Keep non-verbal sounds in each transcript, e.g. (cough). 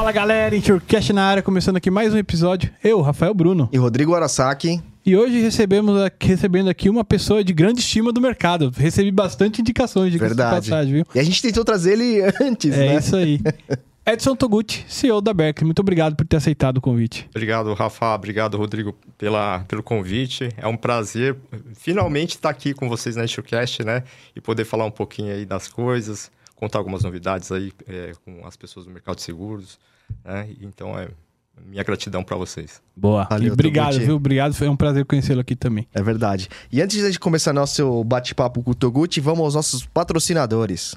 Fala galera, Insurecast na área, começando aqui mais um episódio. Eu, Rafael Bruno. E Rodrigo Arasaki. E hoje recebemos aqui, recebendo aqui uma pessoa de grande estima do mercado. Recebi bastante indicações de Verdade. passagem, viu? E a gente tentou trazer ele (laughs) antes, É né? isso aí. (laughs) Edson Toguchi, CEO da Berkeley. Muito obrigado por ter aceitado o convite. Obrigado, Rafa. Obrigado, Rodrigo, pela, pelo convite. É um prazer finalmente estar aqui com vocês na InsureCast, né? E poder falar um pouquinho aí das coisas, contar algumas novidades aí é, com as pessoas do mercado de seguros, né? Então, é minha gratidão para vocês. Boa. Valeu, obrigado, viu? Obrigado. Foi um prazer conhecê-lo aqui também. É verdade. E antes de começar nosso bate-papo com o Toguchi, vamos aos nossos patrocinadores.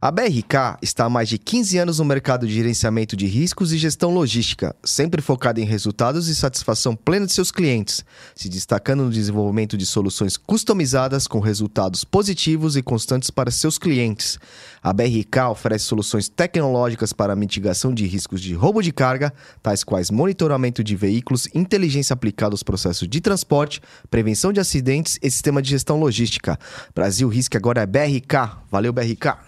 A BRK está há mais de 15 anos no mercado de gerenciamento de riscos e gestão logística, sempre focada em resultados e satisfação plena de seus clientes, se destacando no desenvolvimento de soluções customizadas com resultados positivos e constantes para seus clientes. A BRK oferece soluções tecnológicas para mitigação de riscos de roubo de carga, tais quais monitoramento de veículos, inteligência aplicada aos processos de transporte, prevenção de acidentes e sistema de gestão logística. Brasil Risk agora é BRK. Valeu, BRK.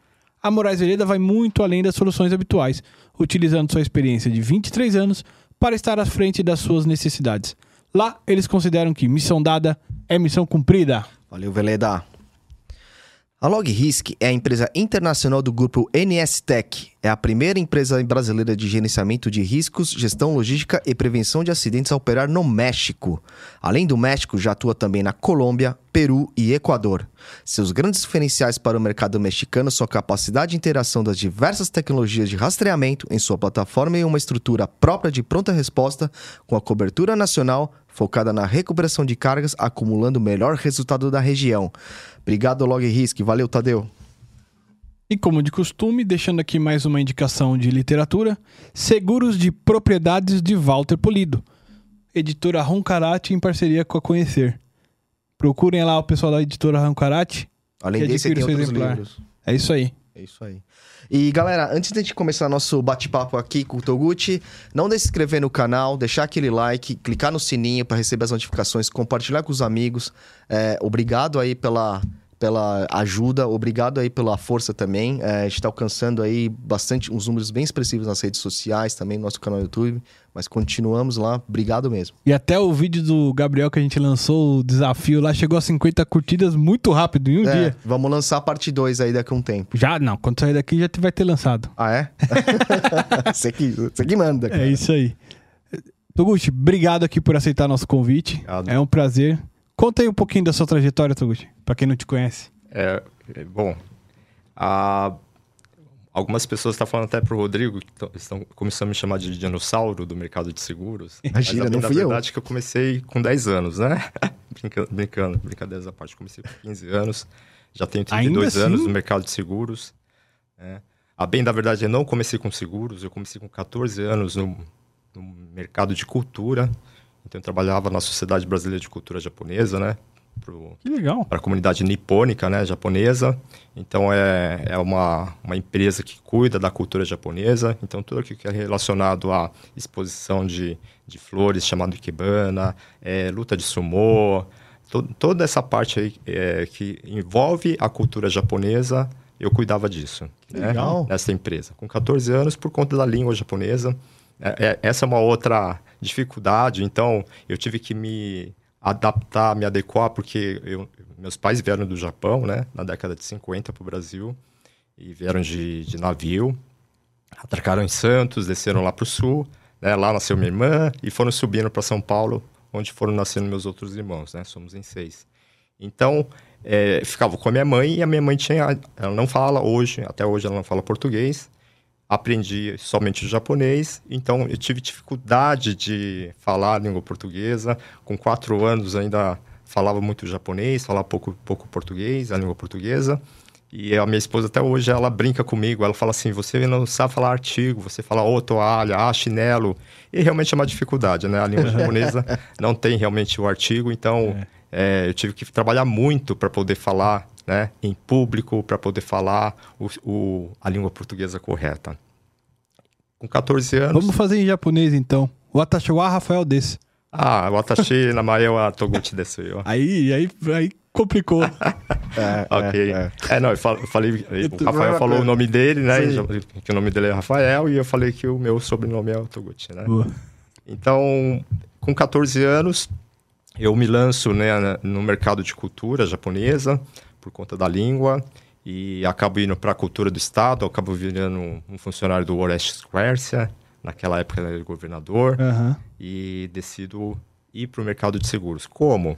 A Moraes Veleda vai muito além das soluções habituais, utilizando sua experiência de 23 anos para estar à frente das suas necessidades. Lá, eles consideram que missão dada é missão cumprida. Valeu, Veleda. A LogRisk é a empresa internacional do grupo NS Tech. É a primeira empresa brasileira de gerenciamento de riscos, gestão logística e prevenção de acidentes a operar no México. Além do México, já atua também na Colômbia, Peru e Equador. Seus grandes diferenciais para o mercado mexicano são a capacidade de interação das diversas tecnologias de rastreamento em sua plataforma e uma estrutura própria de pronta resposta com a cobertura nacional focada na recuperação de cargas, acumulando o melhor resultado da região. Obrigado, LogRisk. Valeu, Tadeu. E como de costume, deixando aqui mais uma indicação de literatura: Seguros de Propriedades de Walter Polido. Editora Roncarate em parceria com a Conhecer. Procurem lá o pessoal da editora Roncarate. Além desse, tem outros exemplar. livros. É isso aí. É isso aí. E galera, antes de a gente começar nosso bate-papo aqui com o Toguchi, não deixe de se inscrever no canal, deixar aquele like, clicar no sininho para receber as notificações, compartilhar com os amigos. É, obrigado aí pela, pela ajuda, obrigado aí pela força também. É, a gente está alcançando aí bastante, uns números bem expressivos nas redes sociais, também no nosso canal no YouTube, mas continuamos lá. Obrigado mesmo. E até o vídeo do Gabriel que a gente lançou, o desafio lá, chegou a 50 curtidas muito rápido, em um É, dia. vamos lançar a parte 2 aí daqui a um tempo. Já, não, quando sair daqui já vai ter lançado. Ah, é? (laughs) você, que, você que manda, cara. É isso aí. Toguchi, obrigado aqui por aceitar nosso convite. Obrigado. É um prazer. Conta aí um pouquinho da sua trajetória, Toguchi, pra quem não te conhece. É, é, bom, a- algumas pessoas estão falando até para o Rodrigo, que tão- estão começando a me chamar de dinossauro do mercado de seguros. Imagina, Mas a não fui eu. verdade é que eu comecei com 10 anos, né? (laughs) brincando, brincando, brincadeiras à parte. Comecei com 15 anos, já tenho Ainda 32 anos assim? no mercado de seguros. né? A bem da verdade, eu não comecei com seguros, eu comecei com 14 anos no, no mercado de cultura. Então, eu trabalhava na Sociedade Brasileira de Cultura Japonesa, né? Que legal. para a comunidade nipônica, né, japonesa. Então é, é uma, uma empresa que cuida da cultura japonesa. Então tudo aquilo que é relacionado à exposição de, de flores, chamado ikebana, é, luta de sumô, to, toda essa parte aí é, que envolve a cultura japonesa, eu cuidava disso. né, legal. Nessa empresa. Com 14 anos, por conta da língua japonesa. É, é, essa é uma outra dificuldade. Então eu tive que me adaptar, me adequar, porque eu- meus pais vieram do Japão, né, na década de 50 para o Brasil, e vieram de, de navio, atracaram em Santos, desceram lá para o sul, né, lá nasceu minha irmã, e foram subindo para São Paulo, onde foram nascendo meus outros irmãos, né, somos em seis. Então, é, ficava com a minha mãe, e a minha mãe tinha, ela não fala hoje, até hoje ela não fala português, aprendi somente japonês, então eu tive dificuldade de falar a língua portuguesa. Com quatro anos ainda falava muito japonês, falava pouco, pouco português, a língua portuguesa. E a minha esposa até hoje, ela brinca comigo, ela fala assim, você não sabe falar artigo, você fala ô toalha, ah, chinelo. E realmente é uma dificuldade, né? A língua japonesa (laughs) não tem realmente o artigo, então é. É, eu tive que trabalhar muito para poder falar né, em público, para poder falar o, o, a língua portuguesa correta. Com 14 anos... Vamos fazer em japonês, então. O Atashiwa Rafael desse. Ah, watashi (laughs) namae wa toguchi desu yo. (laughs) Aí, aí, aí complicou. (laughs) é, ok. É, é. é, não, eu falei, o Rafael falou o nome dele, né? Que o nome dele é Rafael, e eu falei que o meu sobrenome é o Toguchi, né? Boa. Então, com 14 anos, eu me lanço né, no mercado de cultura japonesa, por conta da língua, e acabo indo para a cultura do Estado, acabo virando um funcionário do Orestes Square, naquela época ele era governador, uhum. e decido ir para o mercado de seguros. Como?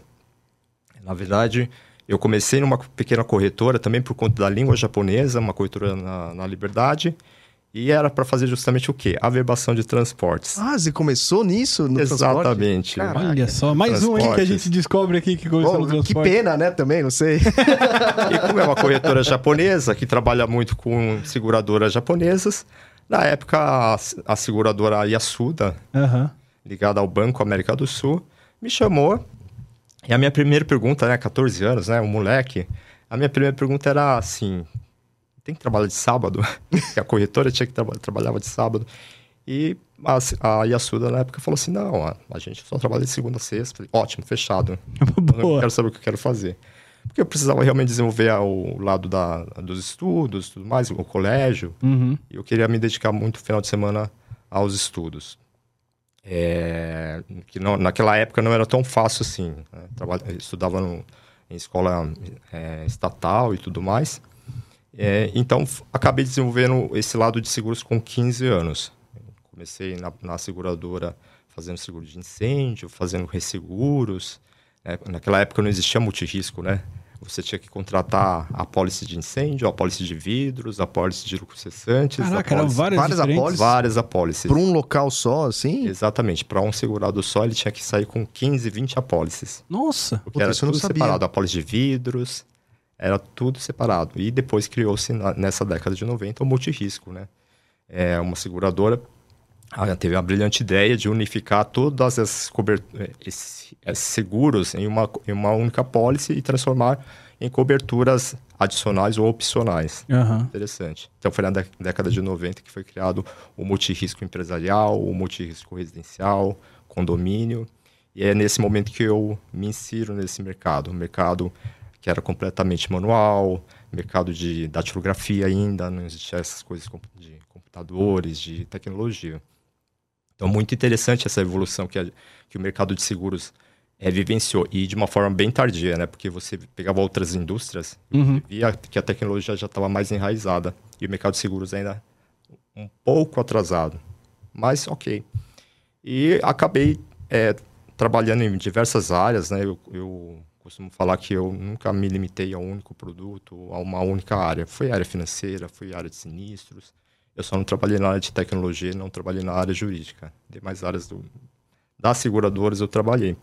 Na verdade, eu comecei numa pequena corretora, também por conta da língua japonesa, uma corretora na, na Liberdade, e era para fazer justamente o quê? Averbação de transportes. Ah, você começou nisso no Exatamente. Caraca. Olha só, mais um aí que a gente descobre aqui que começou no transporte. Que pena, né? Também, não sei. (laughs) e como é uma corretora japonesa que trabalha muito com seguradoras japonesas, na época, a, a seguradora Yasuda, uhum. ligada ao Banco América do Sul, me chamou. E a minha primeira pergunta, né, 14 anos, né, um moleque, a minha primeira pergunta era assim: tem que trabalhar de sábado? (laughs) que a corretora tinha que tra trabalhava de sábado. E a, a Yasuda na época falou assim: não, a, a gente só trabalha de segunda a sexta. Falei, Ótimo, fechado. (laughs) Boa. Eu quero saber o que eu quero fazer. Porque eu precisava realmente desenvolver o lado da, dos estudos, tudo mais, o colégio. Uhum. E eu queria me dedicar muito final de semana aos estudos. É, que não, naquela época não era tão fácil assim. Né? Trabalha, estudava no, em escola é, estatal e tudo mais. É, então, acabei desenvolvendo esse lado de seguros com 15 anos. Comecei na, na seguradora fazendo seguro de incêndio, fazendo resseguros, é, naquela época não existia multirisco, né? Você tinha que contratar a apólice de incêndio, a apólice de vidros, a apólice de lucros cessantes. Caraca, eram várias, várias apólices? Várias apólices. Para um local só, assim? Exatamente. Para um segurado só, ele tinha que sair com 15, 20 apólices. Nossa! Porque Puta, era tudo separado. Apólice de vidros, era tudo separado. E depois criou-se, nessa década de 90, o multirisco, né? É uma seguradora ela teve a brilhante ideia de unificar todas as esses, esses seguros em uma, em uma única pólice e transformar em coberturas adicionais ou opcionais. Uhum. Interessante. Então foi na década de 90 que foi criado o multirisco empresarial, o multirisco residencial, condomínio. E é nesse momento que eu me insiro nesse mercado. Um mercado que era completamente manual, mercado de datilografia ainda, não existia essas coisas de computadores, de tecnologia. Então, muito interessante essa evolução que, a, que o mercado de seguros é, vivenciou. E de uma forma bem tardia, né? Porque você pegava outras indústrias uhum. e via que a tecnologia já estava mais enraizada. E o mercado de seguros ainda um pouco atrasado. Mas, ok. E acabei é, trabalhando em diversas áreas, né? Eu, eu, costumo falar que eu nunca me limitei a um único produto, a uma única área. Foi área financeira, foi área de sinistros, eu só não trabalhei na área de tecnologia, não trabalhei na área jurídica. Demais áreas do, das seguradoras eu trabalhei.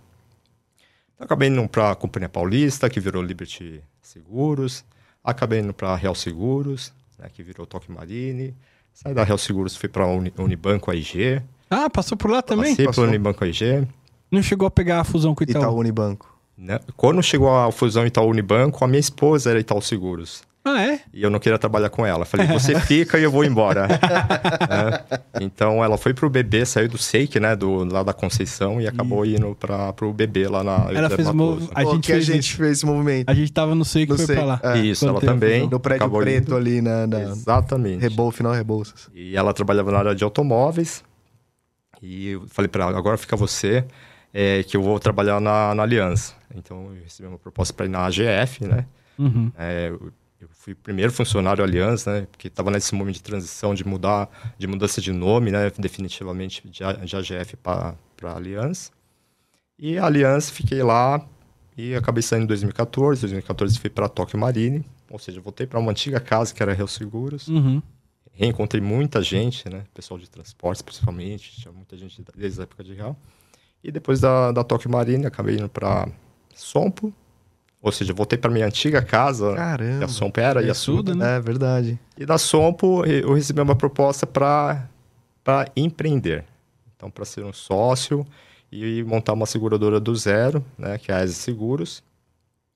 Então, acabei indo para a Companhia Paulista, que virou Liberty Seguros. Acabei indo para a Real Seguros, né, que virou Toque Marine. Saí da Real Seguros, fui para a Uni, Unibanco AIG. Ah, passou por lá também? Passei pelo Unibanco AIG. Não chegou a pegar a fusão com o Itaú? Itaú Unibanco. Né? Quando chegou a fusão Itaú Unibanco, a minha esposa era Itaú Seguros. Ah, é? E eu não queria trabalhar com ela. Falei, você (laughs) fica e eu vou embora. (laughs) é. Então ela foi pro bebê, saiu do Seik, né? Do, lá da Conceição e acabou e... indo pra, pro bebê lá na. Ela fez o mov... a gente que fez a gente fez esse movimento. A gente tava no Seik e foi pra lá. É. Isso, ela também. No prédio preto indo. ali na, na. Exatamente. Rebol, final Rebouças. E ela trabalhava na área de automóveis. E eu falei pra ela, agora fica você, é, que eu vou trabalhar na, na Aliança. Então eu recebi uma proposta para ir na AGF, né? Uhum. É, eu fui primeiro funcionário Aliança, né? Porque estava nesse momento de transição, de mudar, de mudança de nome, né? Definitivamente de, de AGF para Aliança. E a Aliança, fiquei lá e acabei saindo em 2014. Em 2014 fui para Tóquio Marine, ou seja, voltei para uma antiga casa que era Rio Seguros. Uhum. Reencontrei muita gente, né? Pessoal de transportes, principalmente. Tinha muita gente desde a época de Real. E depois da, da Tóquio Marine, acabei indo para Sompo, Ou seja, voltei para minha antiga casa, Caramba. que a Sompo era, e a Suda, Suda. né? É verdade. E da Sompo eu recebi uma proposta para empreender. Então, para ser um sócio e montar uma seguradora do zero, né, que é a ESE Seguros.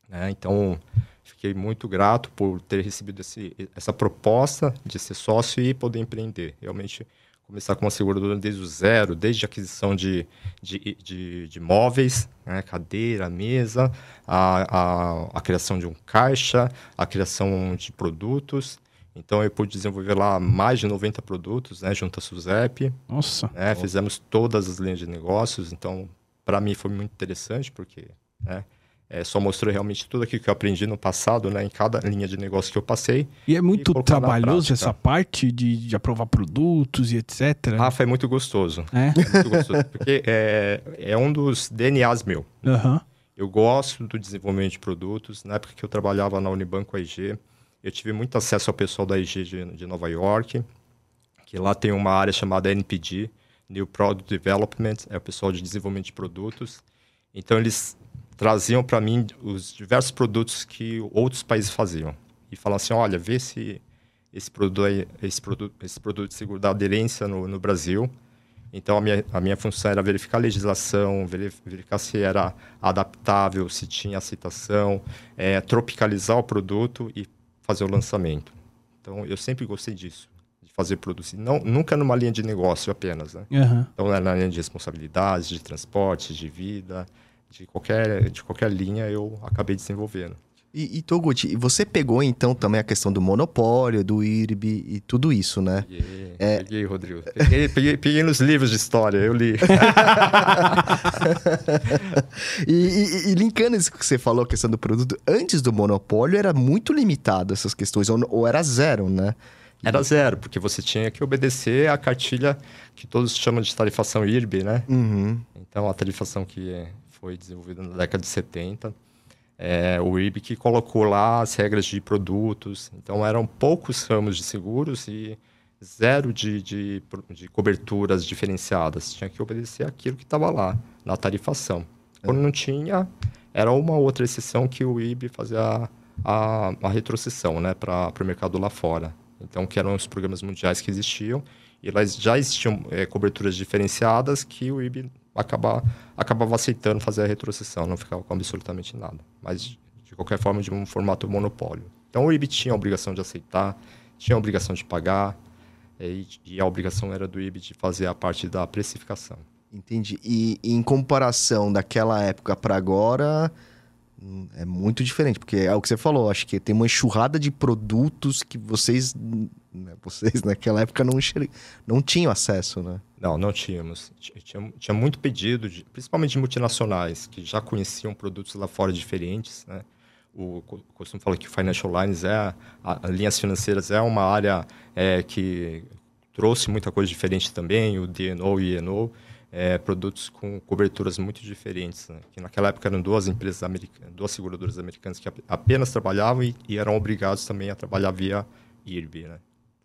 né? Então, fiquei muito grato por ter recebido esse, essa proposta de ser sócio e poder empreender. Realmente, começar com uma seguradora desde o zero, desde a aquisição de, de, de, de móveis, né, cadeira, mesa, a, a, a criação de um caixa, a criação de produtos. Então, eu pude desenvolver lá mais de 90 produtos, né, junto à SUSEP. Nossa. né, Fizemos todas as linhas de negócios. Então, para mim, foi muito interessante, porque né, é, só mostrou realmente tudo aquilo que eu aprendi no passado, né, em cada linha de negócio que eu passei. E é muito na trabalhoso essa parte de, de aprovar produtos e etc. Ah, foi muito gostoso. É? É muito gostoso, porque é, é um dos DNAs meu. Aham. Eu gosto do desenvolvimento de produtos. Na época que eu trabalhava na Unibanco AIG, eu tive muito acesso ao pessoal da AIG de, de Nova York, que lá tem uma área chamada NPD, New Product Development, é o pessoal de desenvolvimento de produtos. Então, eles traziam para mim os diversos produtos que outros países faziam. E falavam assim, olha, vê se esse produto, aí- esse produto, esse produto de seguro dá aderência no, no Brasil. Então, a minha, a minha função era verificar a legislação, veri- verificar se era adaptável, se tinha aceitação, eh, tropicalizar o produto e fazer o lançamento. Então, eu sempre gostei disso, de fazer produtos. E Não, nunca numa linha de negócio apenas, né? Aham. Então, na linha de responsabilidades, de transporte, de vida, de qualquer, de qualquer linha, eu acabei desenvolvendo. E, e Toguchi, você pegou então também a questão do monopólio, do IRB e tudo isso, né? Peguei, peguei Rodrigo. Peguei, peguei, peguei nos livros de história, eu li. (laughs) E, e- e linkando isso que você falou, a questão do produto, antes do monopólio era muito limitado essas questões, ou, ou era zero, né? Era zero, porque você tinha que obedecer à cartilha que todos chamam de tarifação IRB, né? Uhum. Então, a tarifação que foi desenvolvida na década de 70, é, o IRB que colocou lá as regras de produtos. Então, eram poucos ramos de seguros e zero de, de, de coberturas diferenciadas. Tinha que obedecer aquilo que estava lá, na tarifação. Quando não tinha, era uma outra exceção que o IRB fazia a, a, a retrocessão né, para o mercado lá fora. Então, que eram os programas mundiais que existiam. E lá já existiam eh, coberturas diferenciadas que o IB acaba, acabava aceitando fazer a retrocessão, não ficava com absolutamente nada. Mas, de qualquer forma, de um formato monopólio. Então, o IB tinha a obrigação de aceitar, tinha a obrigação de pagar, eh, e, e a obrigação era do IB de fazer a parte da precificação. Entendi. E, em comparação daquela época para agora, hum, é muito diferente, porque é o que você falou, acho que tem uma enxurrada de produtos que vocês, vocês naquela época não, não tinham acesso, né? Não, não tínhamos. Ti- Tinha, tinha muito pedido, de- principalmente de multinacionais, que já conheciam produtos lá fora diferentes, né? O, co- costumo falar que o Financial Lines é, a, a- linhas financeiras é uma área é, que trouxe muita coisa diferente também, o DNO e INO, é, produtos com coberturas muito diferentes, né? que naquela época eram duas empresas americanas, duas seguradoras americanas que ap- apenas trabalhavam e, e eram obrigados também a trabalhar via IRB, né?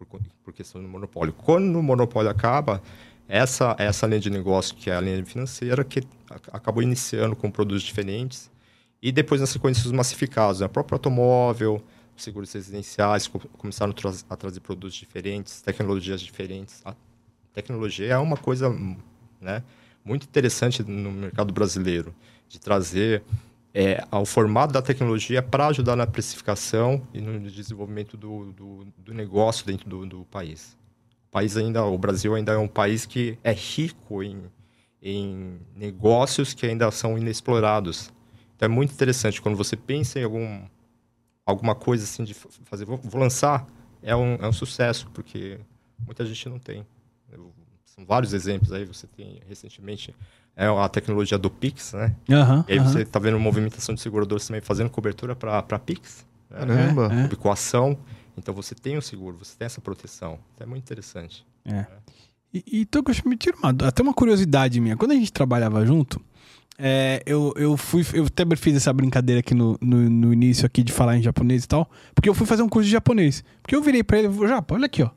Por, por questão do monopólio. Quando o monopólio acaba, essa, essa linha de negócio, que é a linha financeira, que acabou iniciando com produtos diferentes, e depois, na sequência, os massificados, né? o próprio automóvel, os seguros residenciais co- começaram a trazer produtos diferentes, tecnologias diferentes. A tecnologia é uma coisa né, muito interessante no mercado brasileiro, de trazer é, ao formato da tecnologia para ajudar na precificação e no desenvolvimento do, do, do negócio dentro do, do país. O país ainda, o Brasil ainda é um país que é rico em, em negócios que ainda são inexplorados. Então é muito interessante quando você pensa em algum alguma coisa assim de fa- fazer, vou, vou lançar, é um, é um sucesso porque muita gente não tem. Eu- são vários exemplos aí. Você tem recentemente é a tecnologia do Pix, né? Aham. E aí aham. você está vendo movimentação de seguradores também fazendo cobertura para Pix. Né? Caramba. É, é. Então você tem o seguro, você tem essa proteção. Então é muito interessante. É. E, e Tokushi, me tira uma, até uma curiosidade minha. Quando a gente trabalhava junto, é, eu, eu fui. Eu até fiz essa brincadeira aqui no, no, no início aqui de falar em japonês e tal. Porque eu fui fazer um curso de japonês. Porque eu virei pra ele e falei, Japa, olha aqui, ó.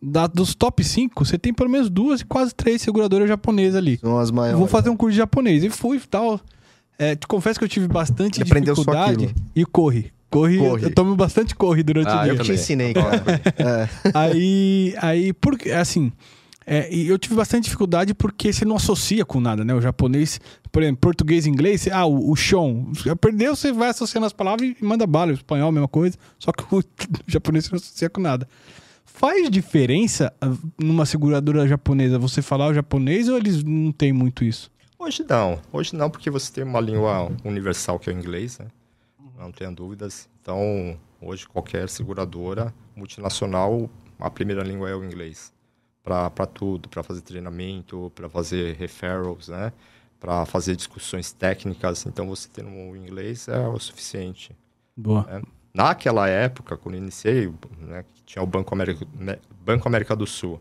Da, dos top 5, você tem pelo menos duas e quase três seguradoras japonesas ali. São as maiores. Vou fazer um curso de japonês. E fui e tal. É, te confesso que eu tive bastante aprendeu dificuldade. E corre. Corre, Corre. eu tomo bastante corre durante Ah, o dia. Eu te ensinei, cara. É. (laughs) aí, aí, porque, assim, é, e eu tive bastante dificuldade porque você não associa com nada, né? O japonês, por exemplo, português e inglês, ah, o, o chão. Perdeu, você vai associando as palavras e manda bala. O espanhol, mesma coisa. Só que o (laughs) japonês você não associa com nada. Faz diferença ah, numa seguradora japonesa você falar o japonês ou eles não têm muito isso? Hoje não. Hoje não, porque você tem uma língua universal que é o inglês, né? Não tenha dúvidas. Então, hoje qualquer seguradora multinacional, a primeira língua é o inglês. Para tudo, para fazer treinamento, para fazer referrals, né? Para fazer discussões técnicas. Então, você tendo o inglês é o suficiente. Boa. É. Naquela época, quando iniciei, né, tinha o Banco América, né, Banco América do Sul,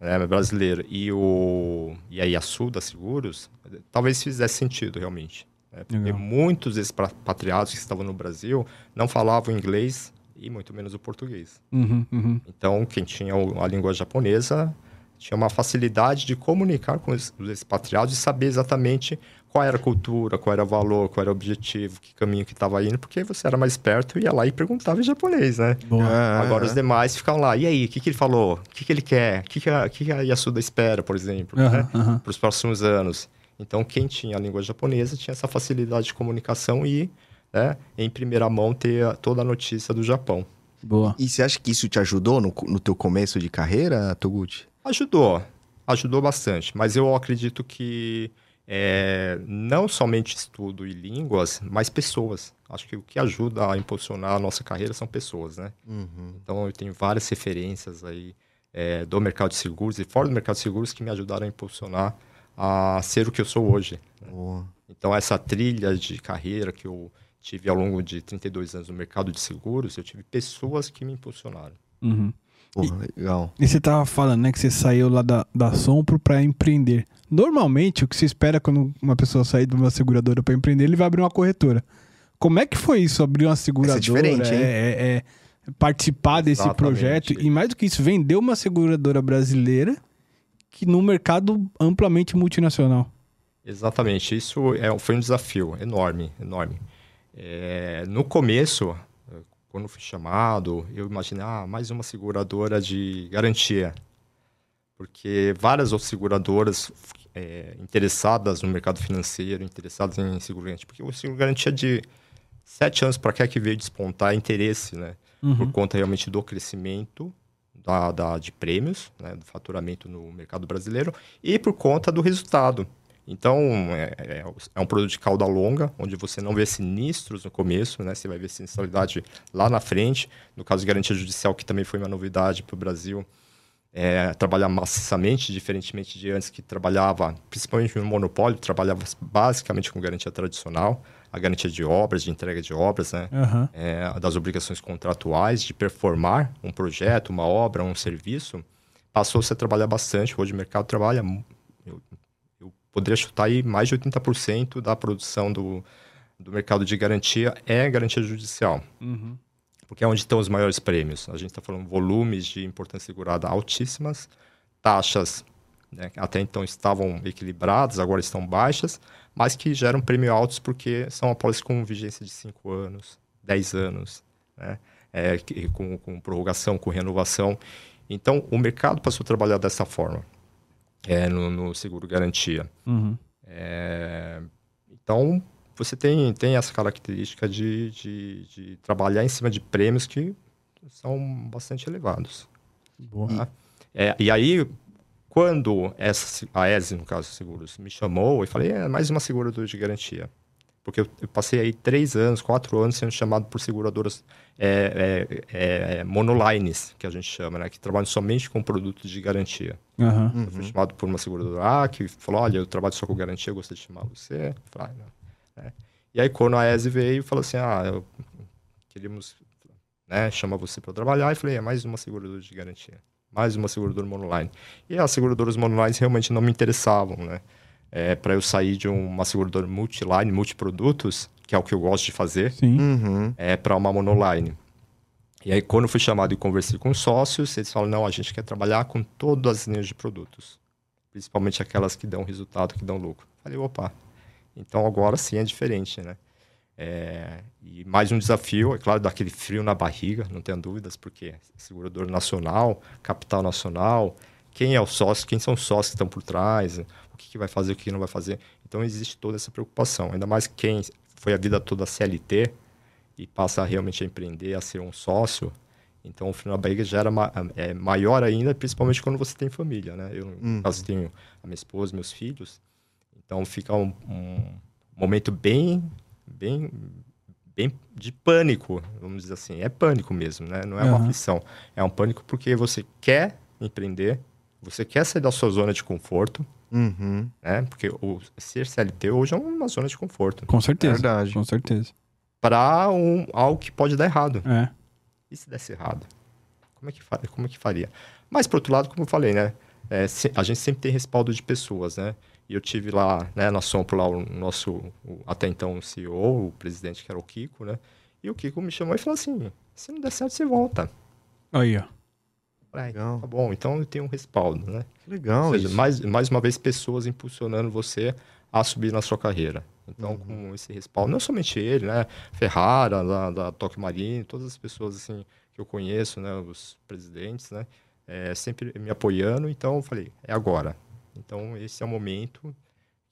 né, brasileiro, e, o, e a Iasul da Seguros, talvez fizesse sentido realmente. né, porque Legal. muitos expatriados que estavam no Brasil não falavam inglês e muito menos o português. Uhum, uhum. Então, quem tinha a língua japonesa tinha uma facilidade de comunicar com os expatriados e saber exatamente qual era a cultura, qual era o valor, qual era o objetivo, que caminho que estava indo, porque você era mais perto, ia lá e perguntava em japonês, né? Boa. Ah, Agora os demais ficam lá, e aí, o que, que ele falou? O que, que ele quer? O que, que, a, o que a Yasuda espera, por exemplo, né? para os próximos anos? Então, quem tinha a língua japonesa tinha essa facilidade de comunicação e, né, em primeira mão, ter toda a notícia do Japão. Boa. E você acha que isso te ajudou no, no teu começo de carreira, Toguchi? Ajudou, ajudou bastante, mas eu acredito que é, não somente estudo e línguas, mas pessoas. Acho que o que ajuda a impulsionar a nossa carreira são pessoas, né? Uhum. Então eu tenho várias referências aí é, do mercado de seguros e fora do mercado de seguros que me ajudaram a impulsionar a ser o que eu sou hoje. Boa. Então essa trilha de carreira que eu tive ao longo de 32 anos no mercado de seguros, eu tive pessoas que me impulsionaram. Uhum. Pô, legal. E você tava falando, né, que você saiu lá da, da Sompro pra empreender. Normalmente, o que se espera quando uma pessoa sair de uma seguradora pra empreender, ele vai abrir uma corretora. Como é que foi isso, abrir uma seguradora? diferente, hein? É, é- é participar desse Exatamente. projeto e mais do que isso, vender uma seguradora brasileira que num mercado amplamente multinacional. Exatamente, isso é, foi um desafio enorme, enorme. É, no começo, quando fui chamado, eu imaginei, ah, mais uma seguradora de garantia. Porque várias outras seguradoras eh, interessadas no mercado financeiro, interessadas em seguro garantia. Porque o seguro garantia de sete anos para cá que veio despontar interesse, né? Por conta realmente do crescimento da, da- de prêmios, né, do faturamento no mercado brasileiro, e por conta do resultado. Então, é, é- é um produto de cauda longa, onde você não vê sinistros no começo, né? Você vai ver sinistralidade lá na frente. No caso de garantia judicial, que também foi uma novidade para o Brasil, é, trabalhar maciçamente, diferentemente de antes que trabalhava, principalmente no monopólio, trabalhava basicamente com garantia tradicional, a garantia de obras, de entrega de obras, né? Aham. é, das obrigações contratuais de performar um projeto, uma obra, um serviço, passou-se a trabalhar bastante. Hoje o mercado trabalha, eu, eu poderia chutar aí mais de 80% da produção do, do mercado de garantia é garantia judicial, Uhum. Porque é onde estão os maiores prêmios. A gente está falando volumes de importância segurada altíssimas, taxas né, até então estavam equilibradas, agora estão baixas, mas que geram prêmio altos porque são apólices com vigência de 5 anos, 10 anos, né? É, com, com prorrogação, com renovação. Então, o mercado passou a trabalhar dessa forma, é, no, no seguro garantia. Uhum. É, então, você tem, tem essa característica de, de, de trabalhar em cima de prêmios que são bastante elevados. Boa. tá? É, e aí, quando essa, a ESE, no caso, Seguros, me chamou, eu falei, é mais uma seguradora de garantia. Porque eu, eu passei aí três anos, quatro anos sendo chamado por seguradoras é, é, é, monolines, que a gente chama, né? Que trabalham somente com produtos de garantia. Aham. Eu fui chamado por uma seguradora A que falou: Olha, eu trabalho só com garantia, eu gostaria de chamar você. Eu falei, ah, não. Né? E aí, quando a ESE veio, falou assim: Ah, eu queríamos né, chamar você para trabalhar. E falei: É mais uma seguradora de garantia, mais uma seguradora monoline. E as seguradoras monolines realmente não me interessavam, né? É, para eu sair de uma seguradora multiline, multiprodutos, que é o que eu gosto de fazer. Uhum. é, para uma monoline. E aí, quando eu fui chamado e conversei com os sócios, eles falam: não, a gente quer trabalhar com todas as linhas de produtos, principalmente aquelas que dão resultado, que dão lucro. Falei: opa, Então agora sim é diferente, né? É, e mais um desafio, é claro, daquele frio na barriga, não tenho dúvidas, porque segurador nacional, capital nacional, quem é o sócio, quem são os sócios que estão por trás, o que, que vai fazer, o que não vai fazer. Então existe toda essa preocupação, ainda mais quem foi a vida toda CLT e passa realmente a empreender, a ser um sócio, então o frio na barriga já era ma é, maior ainda, principalmente quando você tem família, né? Eu, no uhum. caso, tenho a minha esposa, meus filhos, então fica um, um momento bem, bem, bem de pânico, vamos dizer assim. É pânico mesmo, né? Não é uhum. uma aflição. É um pânico porque você quer empreender, você quer sair da sua zona de conforto, uhum. né? Porque o ser CLT hoje é uma zona de conforto. Com certeza. Verdade. Com certeza. Para um, algo que pode dar errado. É. E se desse errado? Como é que, faria? Como é que faria? Mas, por outro lado, como eu falei, né? É, a gente sempre tem respaldo de pessoas, né? E eu tive lá, né, na Sompro, lá o nosso, o, até então, o CEO, o presidente, que era o Kiko, né? E o Kiko me chamou e falou assim, se não der certo, você volta. Aí, ó. Legal. Tá bom, então eu tenho um respaldo, né? Legal Ou seja, mais, mais uma vez, pessoas impulsionando você a subir na sua carreira. Então, uhum. com esse respaldo, não somente ele, né? Ferrara, da, da Toque Marine, todas as pessoas, assim, que eu conheço, né? Os presidentes, né? É, sempre me apoiando. Então, eu falei, é agora. Então, esse é o momento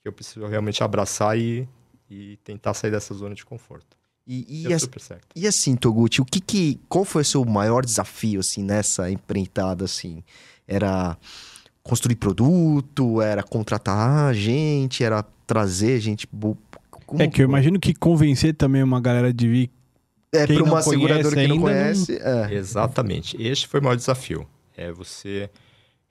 que eu preciso realmente abraçar e, e tentar sair dessa zona de conforto. E, e, as, e assim, Toguchi, o que, que qual foi o seu maior desafio assim nessa empreitada assim? Era construir produto, era contratar gente, era trazer gente. Como é que eu imagino que convencer também uma galera de vir. É para uma seguradora que não conhece. Não... É. Exatamente. Este foi o maior desafio. É você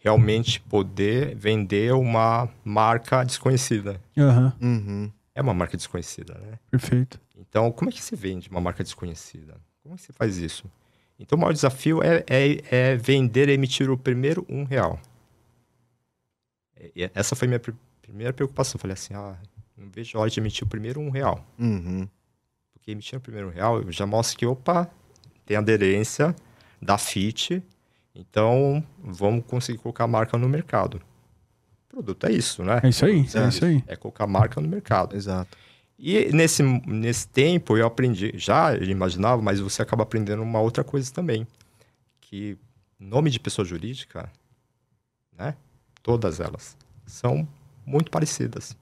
realmente poder vender uma marca desconhecida. Uhum. Uhum. É uma marca desconhecida, né? Perfeito. Então, como é que se vende uma marca desconhecida? Como é que se faz isso? Então, o maior desafio é, é, é vender e emitir o primeiro um real. E essa foi minha pr primeira preocupação. Falei assim, ah, não vejo a hora de emitir o primeiro um real. Uhum. Porque emitir o primeiro um real já mostra que, opa, tem aderência da FIT então, vamos conseguir colocar a marca no mercado. O produto é isso, né? É isso aí, é, é isso aí. É colocar a marca no mercado. Exato. E nesse, nesse tempo eu aprendi, já imaginava, mas você acaba aprendendo uma outra coisa também. Que nome de pessoa jurídica, né? Todas elas são muito parecidas.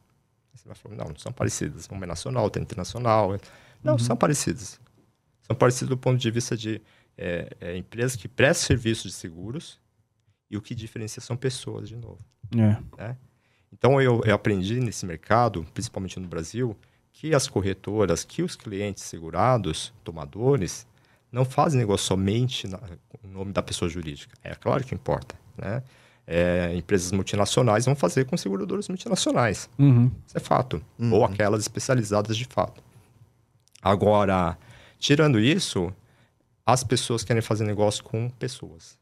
Você vai falar, não, não são parecidas. Uma é nacional, outra é internacional. Não, uhum. são parecidas. São parecidas do ponto de vista de é, é empresas que prestam serviços de seguros e o que diferencia são pessoas, de novo. É. Né? Então, eu, eu aprendi nesse mercado, principalmente no Brasil, que as corretoras, que os clientes segurados, tomadores, não fazem negócio somente no nome da pessoa jurídica. É claro que importa, né? É, empresas multinacionais vão fazer com seguradoras multinacionais. Uhum. Isso é fato. Uhum. Ou aquelas especializadas de fato. Agora, tirando isso, as pessoas querem fazer negócio com pessoas.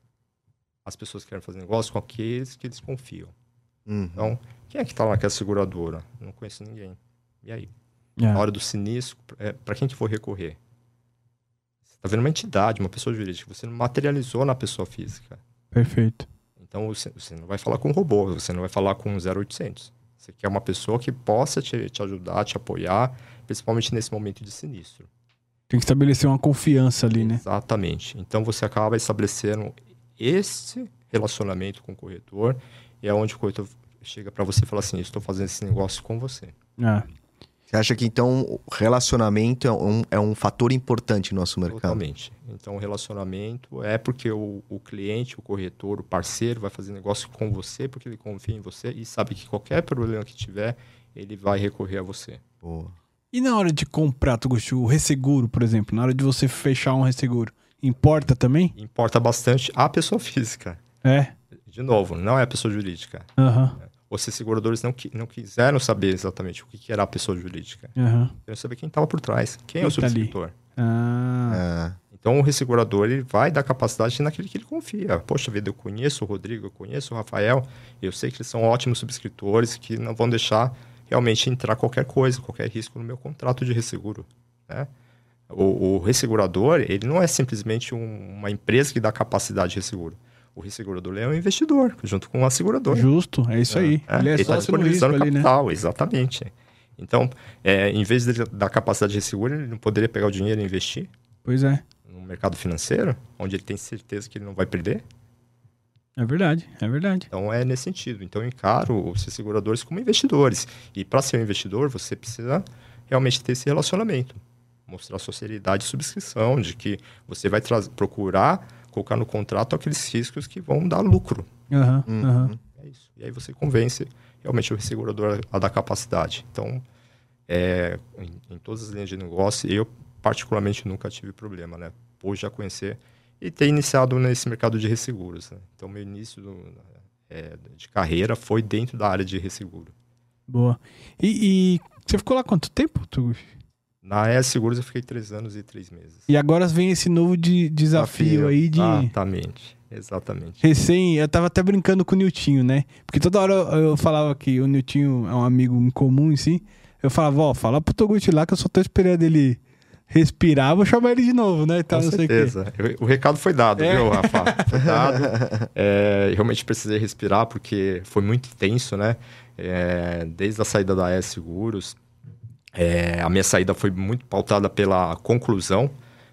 As pessoas querem fazer negócio com aqueles que eles confiam. Uhum. Então, quem é que está naquela seguradora? Não conheço ninguém. E aí? É. Na hora do sinistro, é, para quem que for recorrer? Você está vendo uma entidade, uma pessoa jurídica. Você não materializou na pessoa física. Perfeito. Então, você, você não vai falar com um robô. Você não vai falar com um 0800. Você quer uma pessoa que possa te, te ajudar, te apoiar, principalmente nesse momento de sinistro. Tem que estabelecer uma confiança ali, né? Exatamente. Então você acaba estabelecendo esse relacionamento com o corretor e é onde o corretor chega para você e fala assim: estou fazendo esse negócio com você. É. Você acha que então o relacionamento é um, é um fator importante no nosso mercado? Totalmente. Então o relacionamento é porque o, o cliente, o corretor, o parceiro vai fazer negócio com você porque ele confia em você e sabe que qualquer problema que tiver, ele vai recorrer a você. Boa. E na hora de comprar, tu gostou, o resseguro, por exemplo, na hora de você fechar um resseguro, importa também? Importa bastante a pessoa física. É. De novo, não é a pessoa jurídica. Uhum. Os seguradores não, não quiseram saber exatamente o que era a pessoa jurídica. Uhum. Queriam saber quem estava por trás. Quem, quem é o subscritor. Tá ah. É. Então, o ressegurador ele vai dar capacidade naquele que ele confia. Poxa vida, eu conheço o Rodrigo, eu conheço o Rafael, eu sei que eles são ótimos subscritores, que não vão deixar realmente entrar qualquer coisa, qualquer risco no meu contrato de resseguro. Né? O, o ressegurador, ele não é simplesmente um, uma empresa que dá capacidade de resseguro. O ressegurador é um investidor, junto com a seguradora. Justo, é isso aí. É, ele é ele está disponibilizando risco capital, ali, né? exatamente. Então, é, em vez de dar capacidade de resseguro, ele não poderia pegar o dinheiro e investir Pois é. no mercado financeiro, onde ele tem certeza que ele não vai perder. É verdade, é verdade. Então, é nesse sentido. Então, eu encaro os seguradores como investidores. E para ser um investidor, você precisa realmente ter esse relacionamento. Mostrar sua seriedade de subscrição, de que você vai procurar colocar no contrato aqueles riscos que vão dar lucro. Aham, Uhum. aham. É isso. E aí você convence realmente o segurador a dar capacidade. Então, é, em, em todas as linhas de negócio, eu particularmente nunca tive problema, né? Por já conhecer e ter iniciado nesse mercado de resseguros. Né? Então, meu início do- é, de carreira foi dentro da área de resseguro. Boa. E, e você ficou lá quanto tempo, Tuguchi? Na ES Seguros eu fiquei três anos e três meses. E agora vem esse novo de- desafio, Desafio. aí de. Exatamente, exatamente. Recém, eu tava até brincando com o Niltinho, né? Porque toda hora eu, eu falava que o Niltinho é um amigo em comum, assim. Eu falava, ó, fala pro Toguchi lá que eu só tô esperando ele respirar, vou chamar ele de novo, né? Então, Com não sei o quê. certeza. Eu- O recado foi dado, É. viu, Rafa? Foi (laughs) dado. É, realmente precisei respirar porque foi muito tenso, né? É, desde a saída da ES Seguros, é, a minha saída foi muito pautada pela conclusão,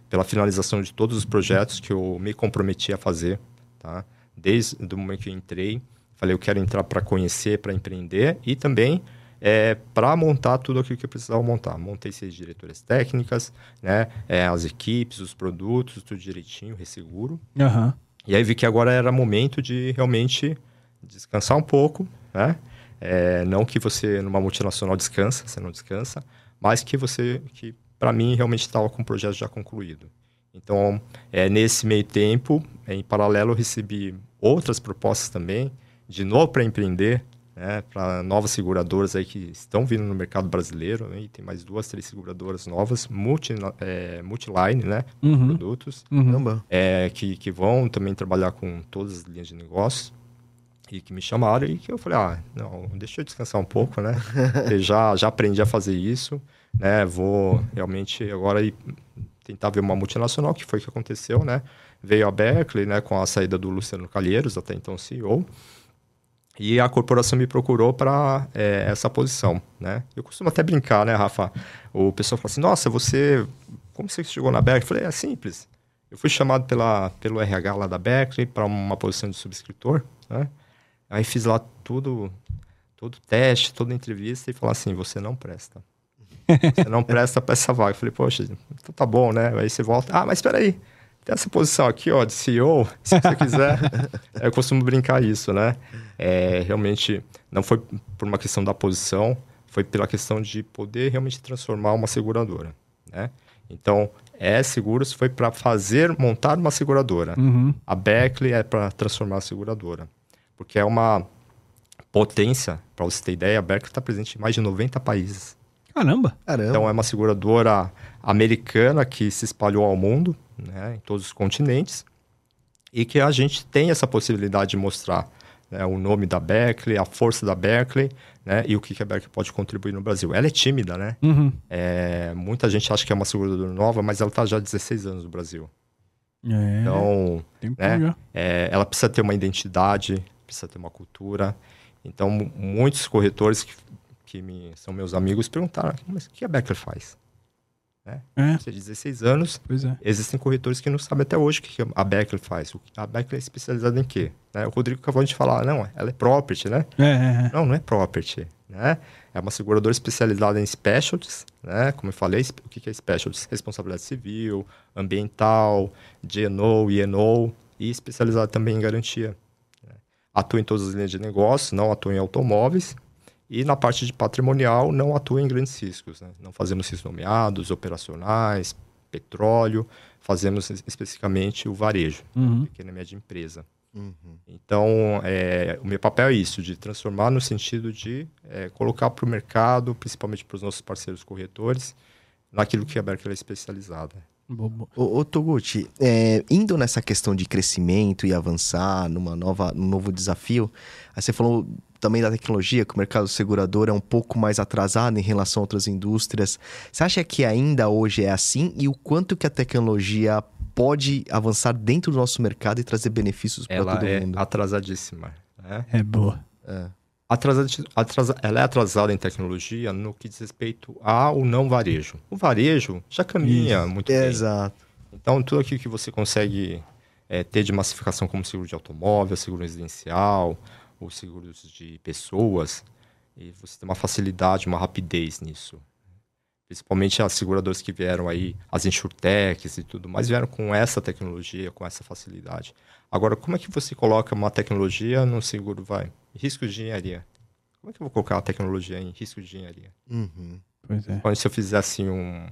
pela finalização de todos os projetos que eu me comprometi a fazer, tá? Desde o momento que eu entrei, falei, eu quero entrar para conhecer, para empreender e também é, para montar tudo aquilo que eu precisava montar. Montei seis diretoras técnicas, né? É, as equipes, os produtos, tudo direitinho, resseguro. Aham. E aí vi que agora era momento de realmente descansar um pouco, né? É, não que você numa multinacional descansa, você não descansa, mas que você, que para mim realmente estava com o projeto já concluído. Então, é, nesse meio tempo, em paralelo, eu recebi outras propostas também, de novo para empreender, né, para novas seguradoras aí que estão vindo no mercado brasileiro, né, e tem mais duas, três seguradoras novas, multi, é, multiline, né, Uhum. produtos Uhum. É, que, que vão também trabalhar com todas as linhas de negócio e que me chamaram e que eu falei, ah, não, deixa eu descansar um pouco, né? Eu (laughs) já, já aprendi a fazer isso, né? Vou realmente agora ir tentar ver uma multinacional, que foi o que aconteceu, né? Veio a Berkeley, né, com a saída do Luciano Calheiros, até então CEO, e a corporação me procurou para essa posição, né? Eu costumo até brincar, né, Rafa? O pessoal fala assim, nossa, você... Como você chegou na Berkeley? Eu falei, é simples. Eu fui chamado pela, pelo RH lá da Berkeley para uma posição de subscritor, né? Aí fiz lá tudo, todo teste, toda entrevista e falaram assim, você não presta. (laughs) Você não presta para essa vaga. Eu falei, poxa, então tá bom, né? Aí você volta, ah, mas espera aí, tem essa posição aqui, ó, de CEO, se você quiser. (laughs) eu costumo brincar isso, né? É, realmente, não foi por uma questão da posição, foi pela questão de poder realmente transformar uma seguradora, né? Então, é seguros foi para fazer, montar uma seguradora. Uhum. A Beckley é para transformar a seguradora. Porque é uma potência, para você ter ideia, a Beckley está presente em mais de 90 países. Caramba. Caramba. Então é uma seguradora americana que se espalhou ao mundo, né, em todos os continentes, e que a gente tem essa possibilidade de mostrar né, o nome da Beckley, a força da Beckley, né, e o que que a Beckley pode contribuir no Brasil. Ela é tímida, né? Uhum. É, muita gente acha que é uma seguradora nova, mas ela está já há 16 anos no Brasil. É. Então, né? é, ela precisa ter uma identidade, precisa ter uma cultura. Então, mu- muitos corretores que, que me, são meus amigos perguntaram, mas o que a Beckler faz? É, Você tem 16 anos, é. existem corretores que não sabem até hoje o que a Beckler faz. A Beckler é especializada em quê? Né? O Rodrigo acabou de falar, não, ela é property, né? É, é, é. Não, não é property, né? É uma seguradora especializada em specialties, né? Como eu falei, o que que é specialties? Responsabilidade civil, ambiental, GNO, INO e especializada também em garantia. né? Atua em todas as linhas de negócio, não atua em automóveis e na parte de patrimonial não atua em grandes riscos. Né? Não fazemos riscos nomeados, operacionais, petróleo, fazemos es- especificamente o varejo, Uhum. pequena e média empresa. Uhum. Então, é, o meu papel é isso, de transformar no sentido de é, colocar para o mercado, principalmente para os nossos parceiros corretores, naquilo que a Berkeley é especializada. Ô Toguchi, é, indo nessa questão de crescimento e avançar numa nova, num novo desafio, aí você falou também da tecnologia, que o mercado segurador é um pouco mais atrasado em relação a outras indústrias. Você acha que ainda hoje é assim? E o quanto que a tecnologia pode avançar dentro do nosso mercado e trazer benefícios para Ela todo é mundo? atrasadíssima. Né? É boa. É. atrasada, atrasa, ela é atrasada em tecnologia no que diz respeito ao não varejo. O varejo já caminha Isso. muito bem. Exato. Então, tudo aquilo que você consegue é, ter de massificação, como seguro de automóvel, seguro residencial, ou seguros de pessoas, e você tem uma facilidade, uma rapidez nisso. Principalmente as seguradoras que vieram aí, as insurtechs e tudo mais, vieram com essa tecnologia, com essa facilidade. Agora, como é que você coloca uma tecnologia num seguro, vai? Risco de engenharia. Como é que eu vou colocar a tecnologia em risco de engenharia? Uhum. Pois é. Quando se eu fizesse um,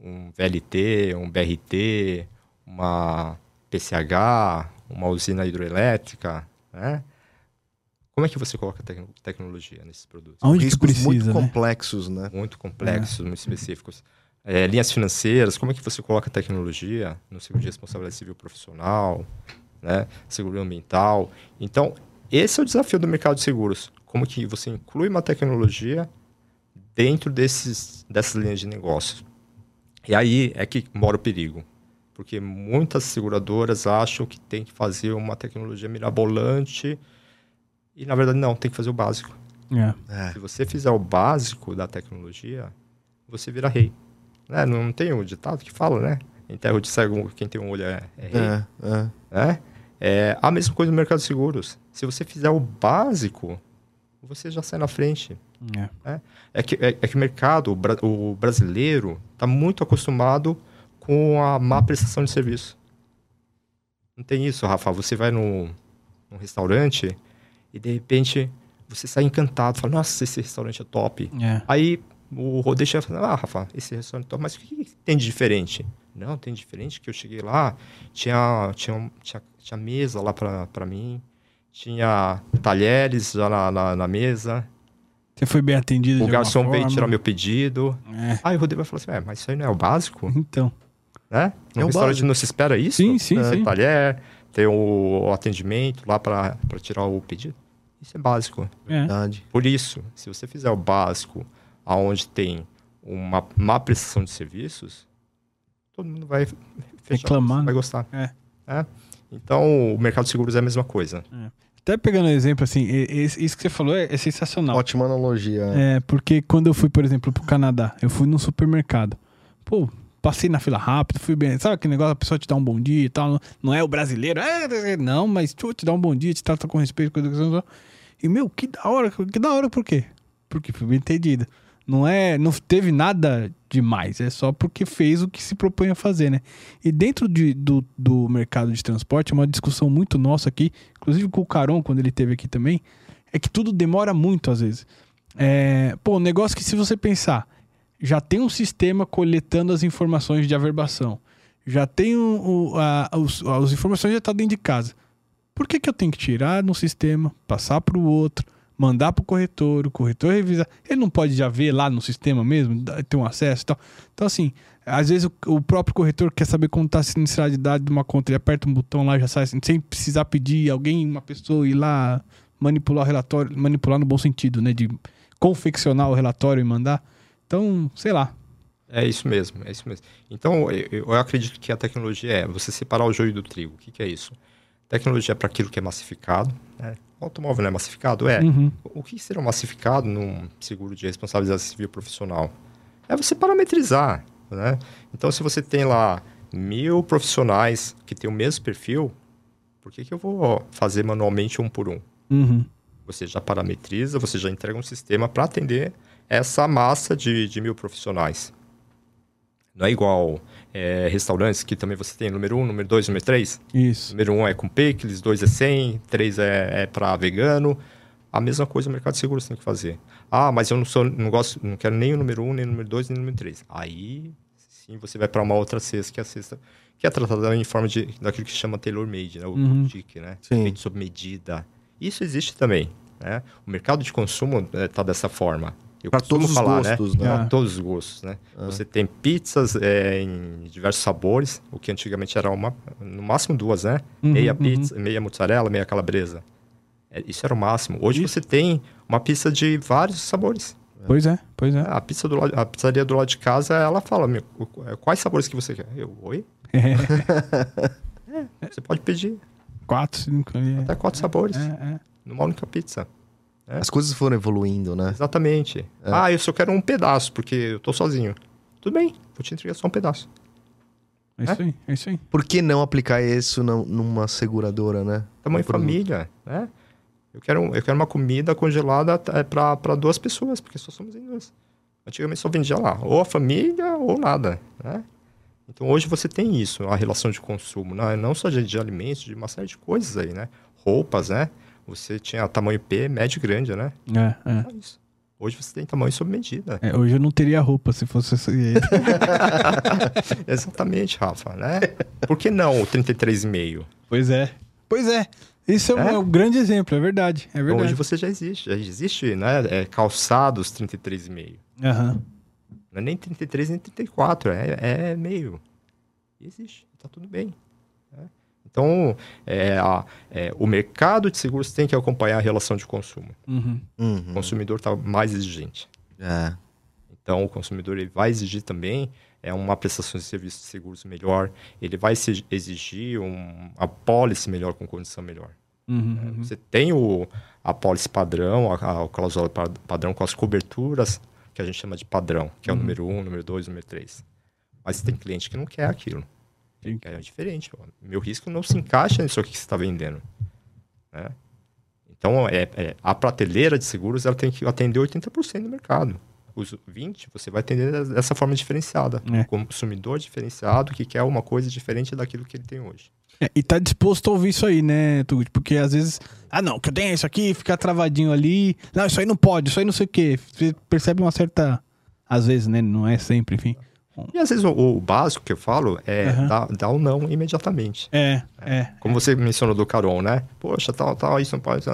um VLT, um BRT, uma PCH, uma usina hidroelétrica, né? Como é que você coloca tec tecnologia nesses produtos? Onde Riscos precisa, muito né? complexos, né? Muito complexos, muito específicos. É, linhas financeiras, como é que você coloca tecnologia no seguro de responsabilidade civil profissional, né? seguro ambiental? Então, esse é o desafio do mercado de seguros. Como que você inclui uma tecnologia dentro desses, dessas linhas de negócio. E aí é que mora o perigo. Porque muitas seguradoras acham que tem que fazer uma tecnologia mirabolante e, na verdade, não, tem que fazer o básico. É. É. Se você fizer o básico da tecnologia, você vira rei. Né? Não tem um ditado que fala, né? Em terra de cego, quem tem um olho é, é rei. É, é. né? É a mesma coisa no mercado de seguros. Se você fizer o básico, você já sai na frente. É. É que, é, é que o mercado, o, bra- o brasileiro, está muito acostumado com a má prestação de serviço. Não tem isso, Rafa. Você vai num, num restaurante e, de repente, você sai encantado. Fala, nossa, esse restaurante é top. É. Aí o e fala, ah, Rafa, esse restaurante é top, mas o que, que tem de diferente? Não, tem diferente que eu cheguei lá, tinha, tinha, tinha, tinha mesa lá pra pra mim, tinha talheres já na, na, na mesa, Você foi bem atendido o garçom veio tirar meu pedido. É. Aí o vai falar assim, é, mas isso aí não é o básico, Então. né? No É o restaurante não se espera isso? Sim, sim, É, sim. Talher, tem o, atendimento lá pra tirar o pedido. Isso é básico. É. Verdade. Por isso, se você fizer o básico, aonde tem uma má prestação de serviços, todo mundo vai fechar, Reclamar, né? vai gostar. É. É. Então, o mercado de seguros é a mesma coisa. Até pegando um exemplo, assim, isso que você falou é, é sensacional. Ótima analogia. É, porque quando eu fui, por exemplo, pro Canadá, eu fui num supermercado. Pô, passei na fila rápido, fui bem. Sabe aquele negócio, a pessoa te dá um bom dia e tal. Não é o brasileiro, é, não, mas tu te dá um bom dia, te trata com respeito, coisa que você E, meu, que da hora, que da hora por quê? Porque fui bem entendido. Não é, não teve nada demais, é só porque fez o que se propõe a fazer, né? E dentro de- do, do mercado de transporte, é uma discussão muito nossa aqui, inclusive com o Caron, quando ele teve aqui também, é que tudo demora muito às vezes. É, pô, um negócio que se você pensar, já tem um sistema coletando as informações de averbação, já tem um, o- a, os, as informações já estão dentro de casa. Por que, que eu tenho que tirar no sistema, passar para o outro, mandar para o corretor, o corretor revisar? Ele não pode já ver lá no sistema mesmo, ter um acesso e tal. Então, assim, às vezes o, próprio corretor quer saber como está a sinistralidade de uma conta, ele aperta um botão lá, já sai, assim, sem precisar pedir alguém, uma pessoa ir lá manipular o relatório, manipular no bom sentido, né? De confeccionar o relatório e mandar. Então, sei lá. É isso mesmo, é isso mesmo. Então, eu, eu acredito que a tecnologia é você separar o joio do trigo. O que, que é isso? Tecnologia é para aquilo que é massificado. Né? O automóvel não é massificado? É. Uhum. O que será massificado num seguro de responsabilidade civil profissional? É você parametrizar, né? Então, se você tem lá mil profissionais que têm o mesmo perfil, por que, que eu vou fazer manualmente um por um? Uhum. Você já parametriza, você já entrega um sistema para atender essa massa de, de mil profissionais. Não é igual é, restaurantes que também você tem número um, número dois, número três. Isso. Número um é com picles, dois é 100, três é, é para vegano. A mesma coisa o mercado de seguros tem que fazer. Ah, mas eu não sou, não gosto, não quero nem o número um, nem o número dois, nem o número três. Aí sim você vai para uma outra cesta, que é a cesta que é tratada em forma de daquilo que chama tailor made, né? O Uhum. boutique, né? Sim. Feito sob medida. Isso existe também, né? O mercado de consumo está dessa forma. Eu Pra costumo todos os gostos, né? né? Pra todos os gostos, né? Você tem pizzas é, em diversos sabores, o que antigamente era uma, no máximo duas, né? Uhum, meia uhum. pizza, meia mozzarella, meia calabresa. É, isso era o máximo. Hoje você tem uma pizza de vários sabores. Pois é, pois é. A pizza do lado, a pizzaria do lado de casa, ela fala, quais sabores que você quer? Eu, oi? (laughs) Você pode pedir Quatro, cinco até quatro sabores É, é. numa única pizza. As coisas foram evoluindo, né? Exatamente. Ah, eu só quero um pedaço, porque eu tô sozinho. Tudo bem, vou te entregar só um pedaço. É isso aí, é isso aí. Por que não aplicar isso num- numa seguradora, né? Tamanho família, né? Eu quero, eu quero uma comida congelada para duas pessoas, porque só somos em duas. Antigamente só vendia lá, ou a família ou nada, né? Então hoje você tem isso, a relação de consumo, não, não só de, de alimentos, de uma série de coisas aí, né? Roupas, né? Você tinha tamanho P, médio e grande, né? É, é. É isso. Hoje você tem tamanho sob medida. É, hoje eu não teria roupa se fosse esse. (laughs) Exatamente, Rafa, né? Por que não o 33,5? pois é. Pois é. Isso é, um- É? é um grande exemplo, é verdade. É Então, verdade. hoje você já existe, já existe, né? É, calçados 33,5. Aham. Não é nem 33 nem 34, é, é meio. E existe, tá tudo bem. né? Então, é, a- é, o mercado de seguros tem que acompanhar a relação de consumo. Uhum. O Uhum. consumidor está mais exigente. É. Então, o consumidor ele vai exigir também é, uma prestação de serviços de seguros melhor, ele vai se- exigir um, a pólice melhor, com condição melhor. Uhum. É, uhum. Você tem o, a pólice padrão, a, a cláusula pa- padrão com as coberturas que a gente chama de padrão, que é o Uhum. número 1, um, número 2, número 3. Mas tem cliente que não quer aquilo. Sim. É diferente. ó. Meu risco não se encaixa nisso aqui que você está vendendo. né? Então, é, é, a prateleira de seguros ela tem que atender 80% do mercado. Os 20% você vai atender dessa forma diferenciada. É. O consumidor diferenciado que quer uma coisa diferente daquilo que ele tem hoje. É, e tá disposto a ouvir isso aí, né, Tugut? Porque às vezes, ah, não, que eu tenho isso aqui, fica travadinho ali. Não, isso aí não pode, isso aí não sei o quê. Você percebe uma certa. Às vezes, né? Não é sempre, enfim. E às vezes o, o básico que eu falo é Aham. dar, dar o não imediatamente. É, é. Como você mencionou do Carol, né? Poxa, tal, tal, isso não pode.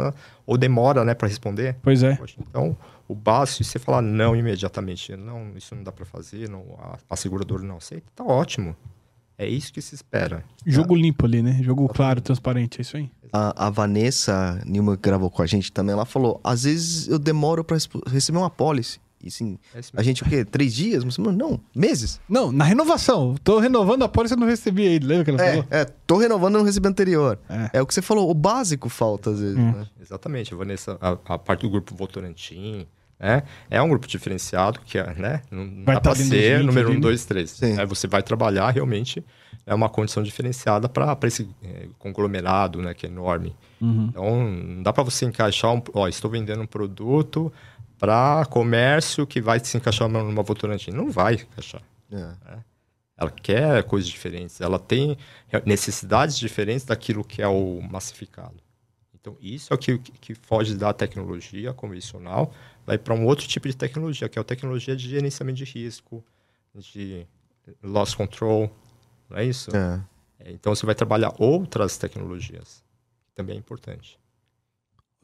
Ou demora, né, para responder. Pois é. Poxa, então, o básico, se você falar não imediatamente, não, isso não dá para fazer, não, a, a seguradora não aceita, tá ótimo. É isso que se espera. Jogo limpo ali, né? Jogo claro, transparente, é isso aí. A, a Vanessa Nilma que gravou com a gente também, ela falou: às vezes eu demoro pra respo- receber uma policy. E sim, É a gente o quê? Três dias? Não, meses. Não, na renovação. Tô renovando a pólice e não recebi aí. Lembra que ela É, falou? é, tô renovando e não recebi anterior. É. É o que você falou, o básico falta às vezes, Hum. né? Exatamente, a Vanessa, a, a parte do grupo Votorantim, né? É um grupo diferenciado que, é, né? Não Vai dá tá dos ser 20 número ali, 1? 2, 3. Sim. Aí você vai trabalhar realmente é uma condição diferenciada para esse é, conglomerado, né? Que é enorme. Uhum. Então, não dá para você encaixar um, ó, estou vendendo um produto para comércio que vai se encaixar numa Votorantim. Não vai encaixar. É. Ela quer coisas diferentes, ela tem necessidades diferentes daquilo que é o massificado. Então, isso é o que, que foge da tecnologia convencional, vai para um outro tipo de tecnologia, que é a tecnologia de gerenciamento de risco, de loss control, não é isso? É. É, Então, você vai trabalhar outras tecnologias, que também é importante.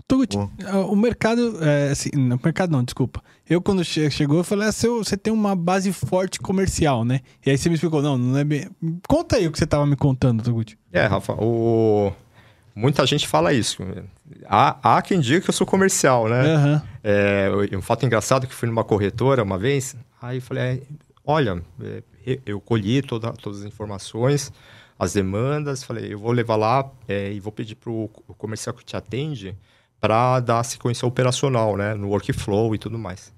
Tugut, ah, o mercado. É, assim, não, mercado não, desculpa. Eu, quando che- chegou, eu falei: ah, seu, você tem uma base forte comercial, né? E aí você me explicou: não, não é bem. Conta aí o que você tava me contando, Tugut. É, Rafa, o... muita gente fala isso. Há, há quem diga que eu sou comercial, né? Aham. É, um fato engraçado que fui numa corretora uma vez, aí eu falei, é, olha, é, eu- eu colhi toda, todas as informações, as demandas, falei, eu vou levar lá é, e vou pedir para o comercial que te atende para dar sequência operacional, né, no workflow e tudo mais.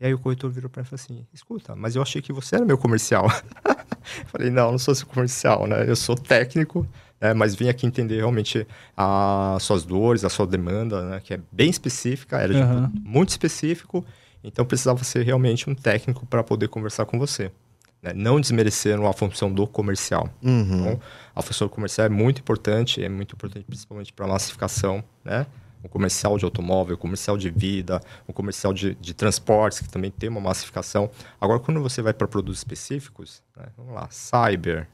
E aí o corretor virou para mim e falou assim, escuta, mas eu achei que você era meu comercial. (laughs) falei, não, não sou seu comercial, né, eu sou técnico, né, mas vim aqui entender realmente as suas dores, a sua demanda, né, que é bem específica, era de Aham. muito específico, então precisava ser realmente um técnico para poder conversar com você. né? Não desmerecendo a função do comercial. Uhum. Então, a função do comercial é muito importante, é muito importante principalmente para a massificação, né? O comercial de automóvel, o comercial de vida, o comercial de, de transportes, que também tem uma massificação. Agora, quando você vai para produtos específicos, né? vamos lá, cyber,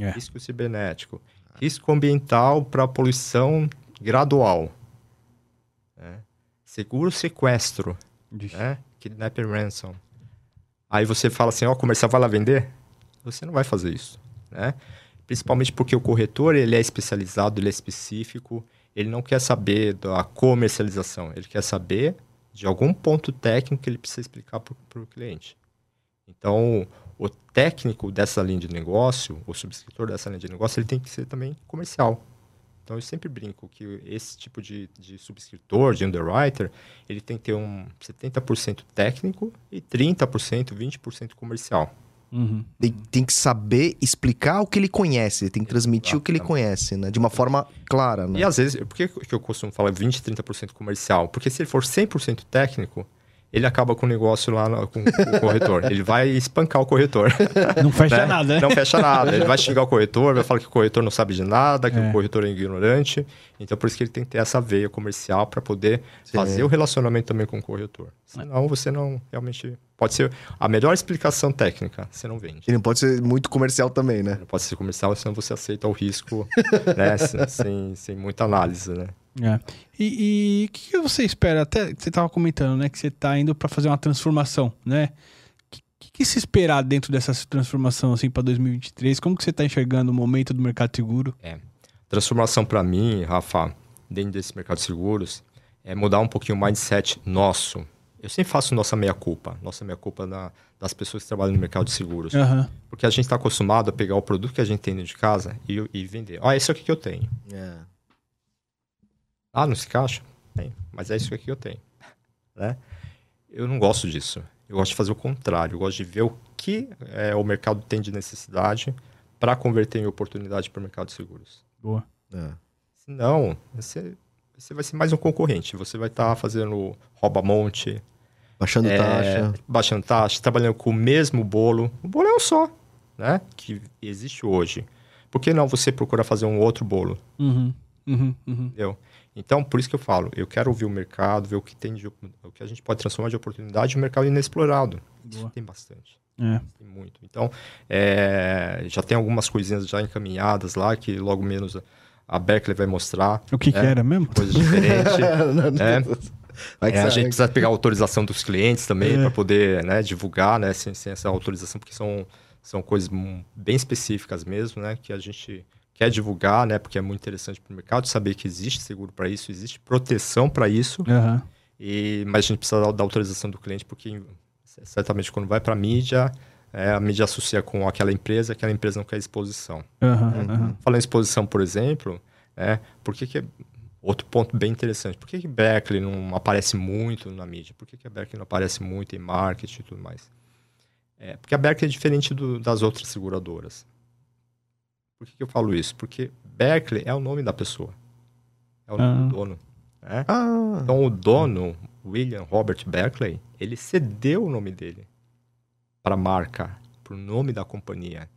É. risco cibernético, risco ambiental para poluição gradual, né? seguro sequestro, né? Ransom. Aí você fala assim, ó, o comercial vai lá vender? Você não vai fazer isso, né? Principalmente porque o corretor, ele é especializado, ele é específico, ele não quer saber da comercialização, ele quer saber de algum ponto técnico que ele precisa explicar para o cliente. Então, o técnico dessa linha de negócio, o subscritor dessa linha de negócio, ele tem que ser também comercial. Então eu sempre brinco que esse tipo de, de subscritor, de underwriter, ele tem que ter um 70% técnico e 30%, 20% comercial. Uhum. Tem, tem que saber explicar o que ele conhece, ele tem que transmitir o que ele conhece, né? De uma forma clara, né? E às vezes, por que que eu costumo falar 20, 30% comercial? Porque se ele for 100% técnico, ele acaba com o negócio lá no- com, com o corretor. ele vai espancar o corretor. (laughs) Não fecha né? nada, né? Não fecha nada. Ele vai xingar o corretor, vai falar que o corretor não sabe de nada, que É. o corretor é ignorante. Então, por isso que ele tem que ter essa veia comercial para poder Sim. fazer o relacionamento também com o corretor. Senão, você não realmente. Pode ser a melhor explicação técnica, você não vende. Ele não pode ser muito comercial também, né? Não pode ser comercial, senão você aceita o risco né, (laughs) sem, sem, sem muita análise, né? É. E e o que, que você espera? Até você estava comentando, né? Que você está indo para fazer uma transformação, né? O que, que, se esperar dentro dessa transformação assim para 2023? Como que você está enxergando o momento do mercado seguro? Transformação para mim, Rafa, dentro desse mercado de seguros, é mudar um pouquinho o mindset nosso. Eu sempre faço nossa meia-culpa, nossa meia-culpa na- das pessoas que trabalham no mercado de seguros. Aham. Porque a gente está acostumado a pegar o produto que a gente tem dentro de casa e, e vender. Ó, esse aqui que eu tenho. É. Ah, não se encaixa? Tem, mas é isso aqui que eu tenho. (laughs) Né? Eu não gosto disso. Eu gosto de fazer o contrário. Eu gosto de ver o que é, o mercado tem de necessidade para converter em oportunidade para o mercado de seguros. Boa. É. Senão, você, você vai ser mais um concorrente. Você vai estar fazendo rouba-monte, Baixando é, taxa. baixando taxa, trabalhando com o mesmo bolo. O bolo é um só, né? Que existe hoje. Por que não você procurar fazer um outro bolo? Uhum. Uhum. Uhum. Entendeu? Então, por isso que eu falo, eu quero ouvir o mercado, ver o que tem de, o que a gente pode transformar de oportunidade em um mercado inexplorado. Isso Boa. tem bastante. É. Tem muito. Então, é, já tem algumas coisinhas já encaminhadas lá que logo menos a- Berkeley vai mostrar. O que, que É. era mesmo? Coisas diferentes. (laughs) É. Vai que É, a gente precisa pegar a autorização dos clientes também É. para poder né, divulgar, né, sem, sem essa autorização, porque são, são coisas bem específicas mesmo, né, que a gente quer divulgar, né, porque é muito interessante para o mercado saber que existe seguro para isso, existe proteção para isso, Aham. e, mas a gente precisa da, da autorização do cliente, porque certamente quando vai para a mídia, é, a mídia associa com aquela empresa, aquela empresa não quer exposição. Uhum. Aham. Falando em exposição, por exemplo, é, por que, que outro ponto bem interessante, por que, que Berkeley não aparece muito na mídia? Por que, que a Berkeley não aparece muito em marketing e tudo mais? É, porque a Berkeley é diferente do- das outras seguradoras. Por que, que eu falo isso? Porque Berkeley é o nome da pessoa. É o nome Ah. do dono. né? Ah, Então o dono, William Robert Berkeley, ele cedeu o nome dele para a marca, para o nome da companhia.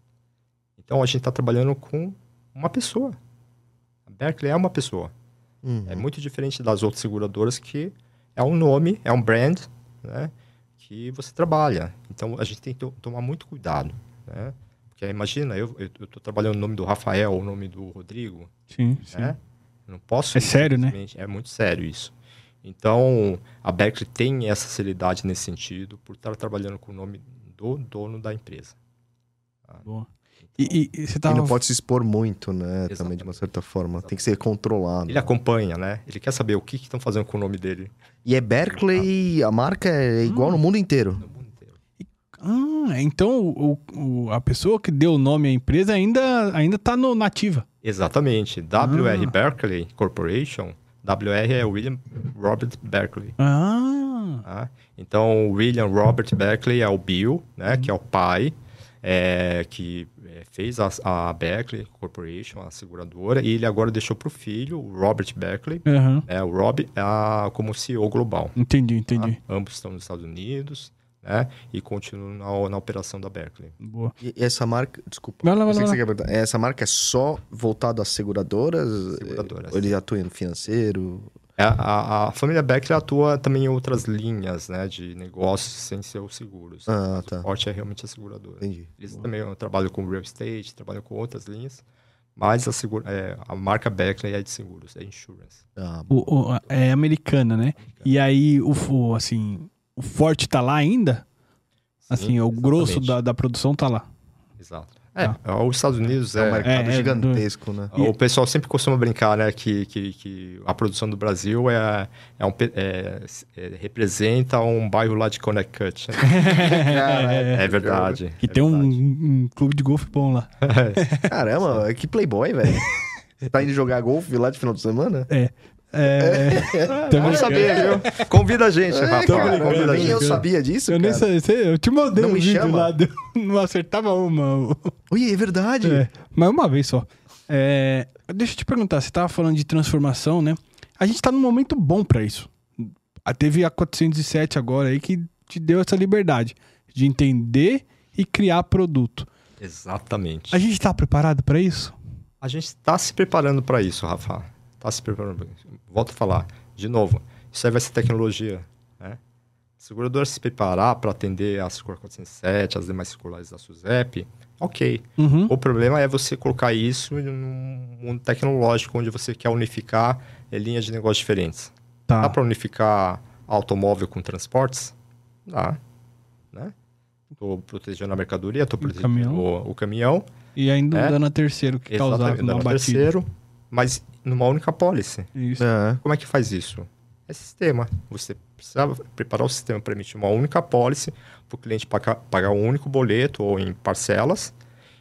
Então a gente está trabalhando com uma pessoa. A Berkeley é uma pessoa. uhum. É muito diferente das outras seguradoras que é um nome, é um brand, né? Que você trabalha. Então a gente tem que to- tomar muito cuidado, né? Porque imagina, eu estou trabalhando o nome do Rafael, o nome do Rodrigo, Sim, sim. né? Eu Não posso. É sério, né? É muito sério isso. Então, a Berkeley tem essa seriedade nesse sentido, por estar trabalhando com o nome do dono da empresa. Boa. E, e- e você E tava... não pode se expor muito, né? Também, de Exatamente. uma certa forma. Tem que ser controlado. Ele acompanha, né? Ele quer saber o que que estão fazendo com o nome dele E é Berkeley, a marca é igual no mundo inteiro. no mundo inteiro. Ah, então o, o- a pessoa que deu o nome à empresa ainda, ainda tá no nativa. Exatamente. WR Ah. Berkeley Corporation. WR é William Robert Berkeley. Ah, tá? Então, William Robert Berkeley é o Bill, né? Que é o pai, é, que é, fez a, a Berkeley Corporation, a seguradora, e ele agora deixou para o filho, o Robert Berkeley, aham. né, o Rob, a, como CEO global. Entendi, tá? entendi. Ambos estão nos Estados Unidos, né? E continuam na, na operação da Berkeley. Boa. E e essa marca, desculpa. Vai você quer perguntar. Essa marca é só voltada às seguradoras? Seguradoras. Ou ele atua no financeiro? É, a, a família Berkeley atua também em outras linhas, né? De negócios sem ser os seguros. Ah, Mas tá. O forte é realmente a seguradora. Entendi. Eles também trabalham com real estate, trabalham com outras linhas, mas a, segura, é, a marca Berkeley é de seguros, é insurance. Ah, O, o- é americana, né? E aí, o, o, assim, o forte tá lá ainda? Assim, Sim, o grosso exatamente. da, da produção tá lá. Exato. É, os Estados Unidos é um é. mercado é, gigantesco, né? O pessoal sempre costuma brincar, né, que, que, que a produção do Brasil é, é um, é- é- representa um bairro lá de Connecticut. né? É verdade. Que é tem um, um clube de golfe bom lá. Caramba, (laughs) que playboy, velho. Você tá indo jogar golfe lá de final de semana? É. É. (laughs) Também Vamos saber, viu? Convida a gente, cara, Convida a nem eu gente. sabia disso, Eu nem cara. sei, sei- eu te mandei Não um me vídeo chama? lá, (laughs) deu- não acertava uma. Ui, é verdade. É, mas uma vez só. É, deixa eu te perguntar, você tava falando de transformação, né? A gente tá num momento bom pra isso. Ah, Teve a 407 agora aí que te deu essa liberdade de entender e criar produto. Exatamente. A gente tá preparado pra isso? A gente está se preparando para isso, Rafa. Está se preparando. Volto a falar, de novo, isso aí vai ser tecnologia. Né? A seguradora se preparar para atender a Secura 407, as demais circulares da SUSEP, ok. Uhum. O problema é você colocar isso num mundo tecnológico onde você quer unificar eh, linhas de negócio diferentes. Tá. Dá para unificar automóvel com transportes? Dá. Né? Estou protegendo a mercadoria, estou protegendo caminhão. O, o caminhão. E ainda É. dando a terceiro que causava uma batida. terceiro, mas numa única pólice. Isso. É. Como é que faz isso? É sistema. Você precisa preparar o sistema para emitir uma única pólice, para o cliente pagar, pagar um único boleto ou em parcelas,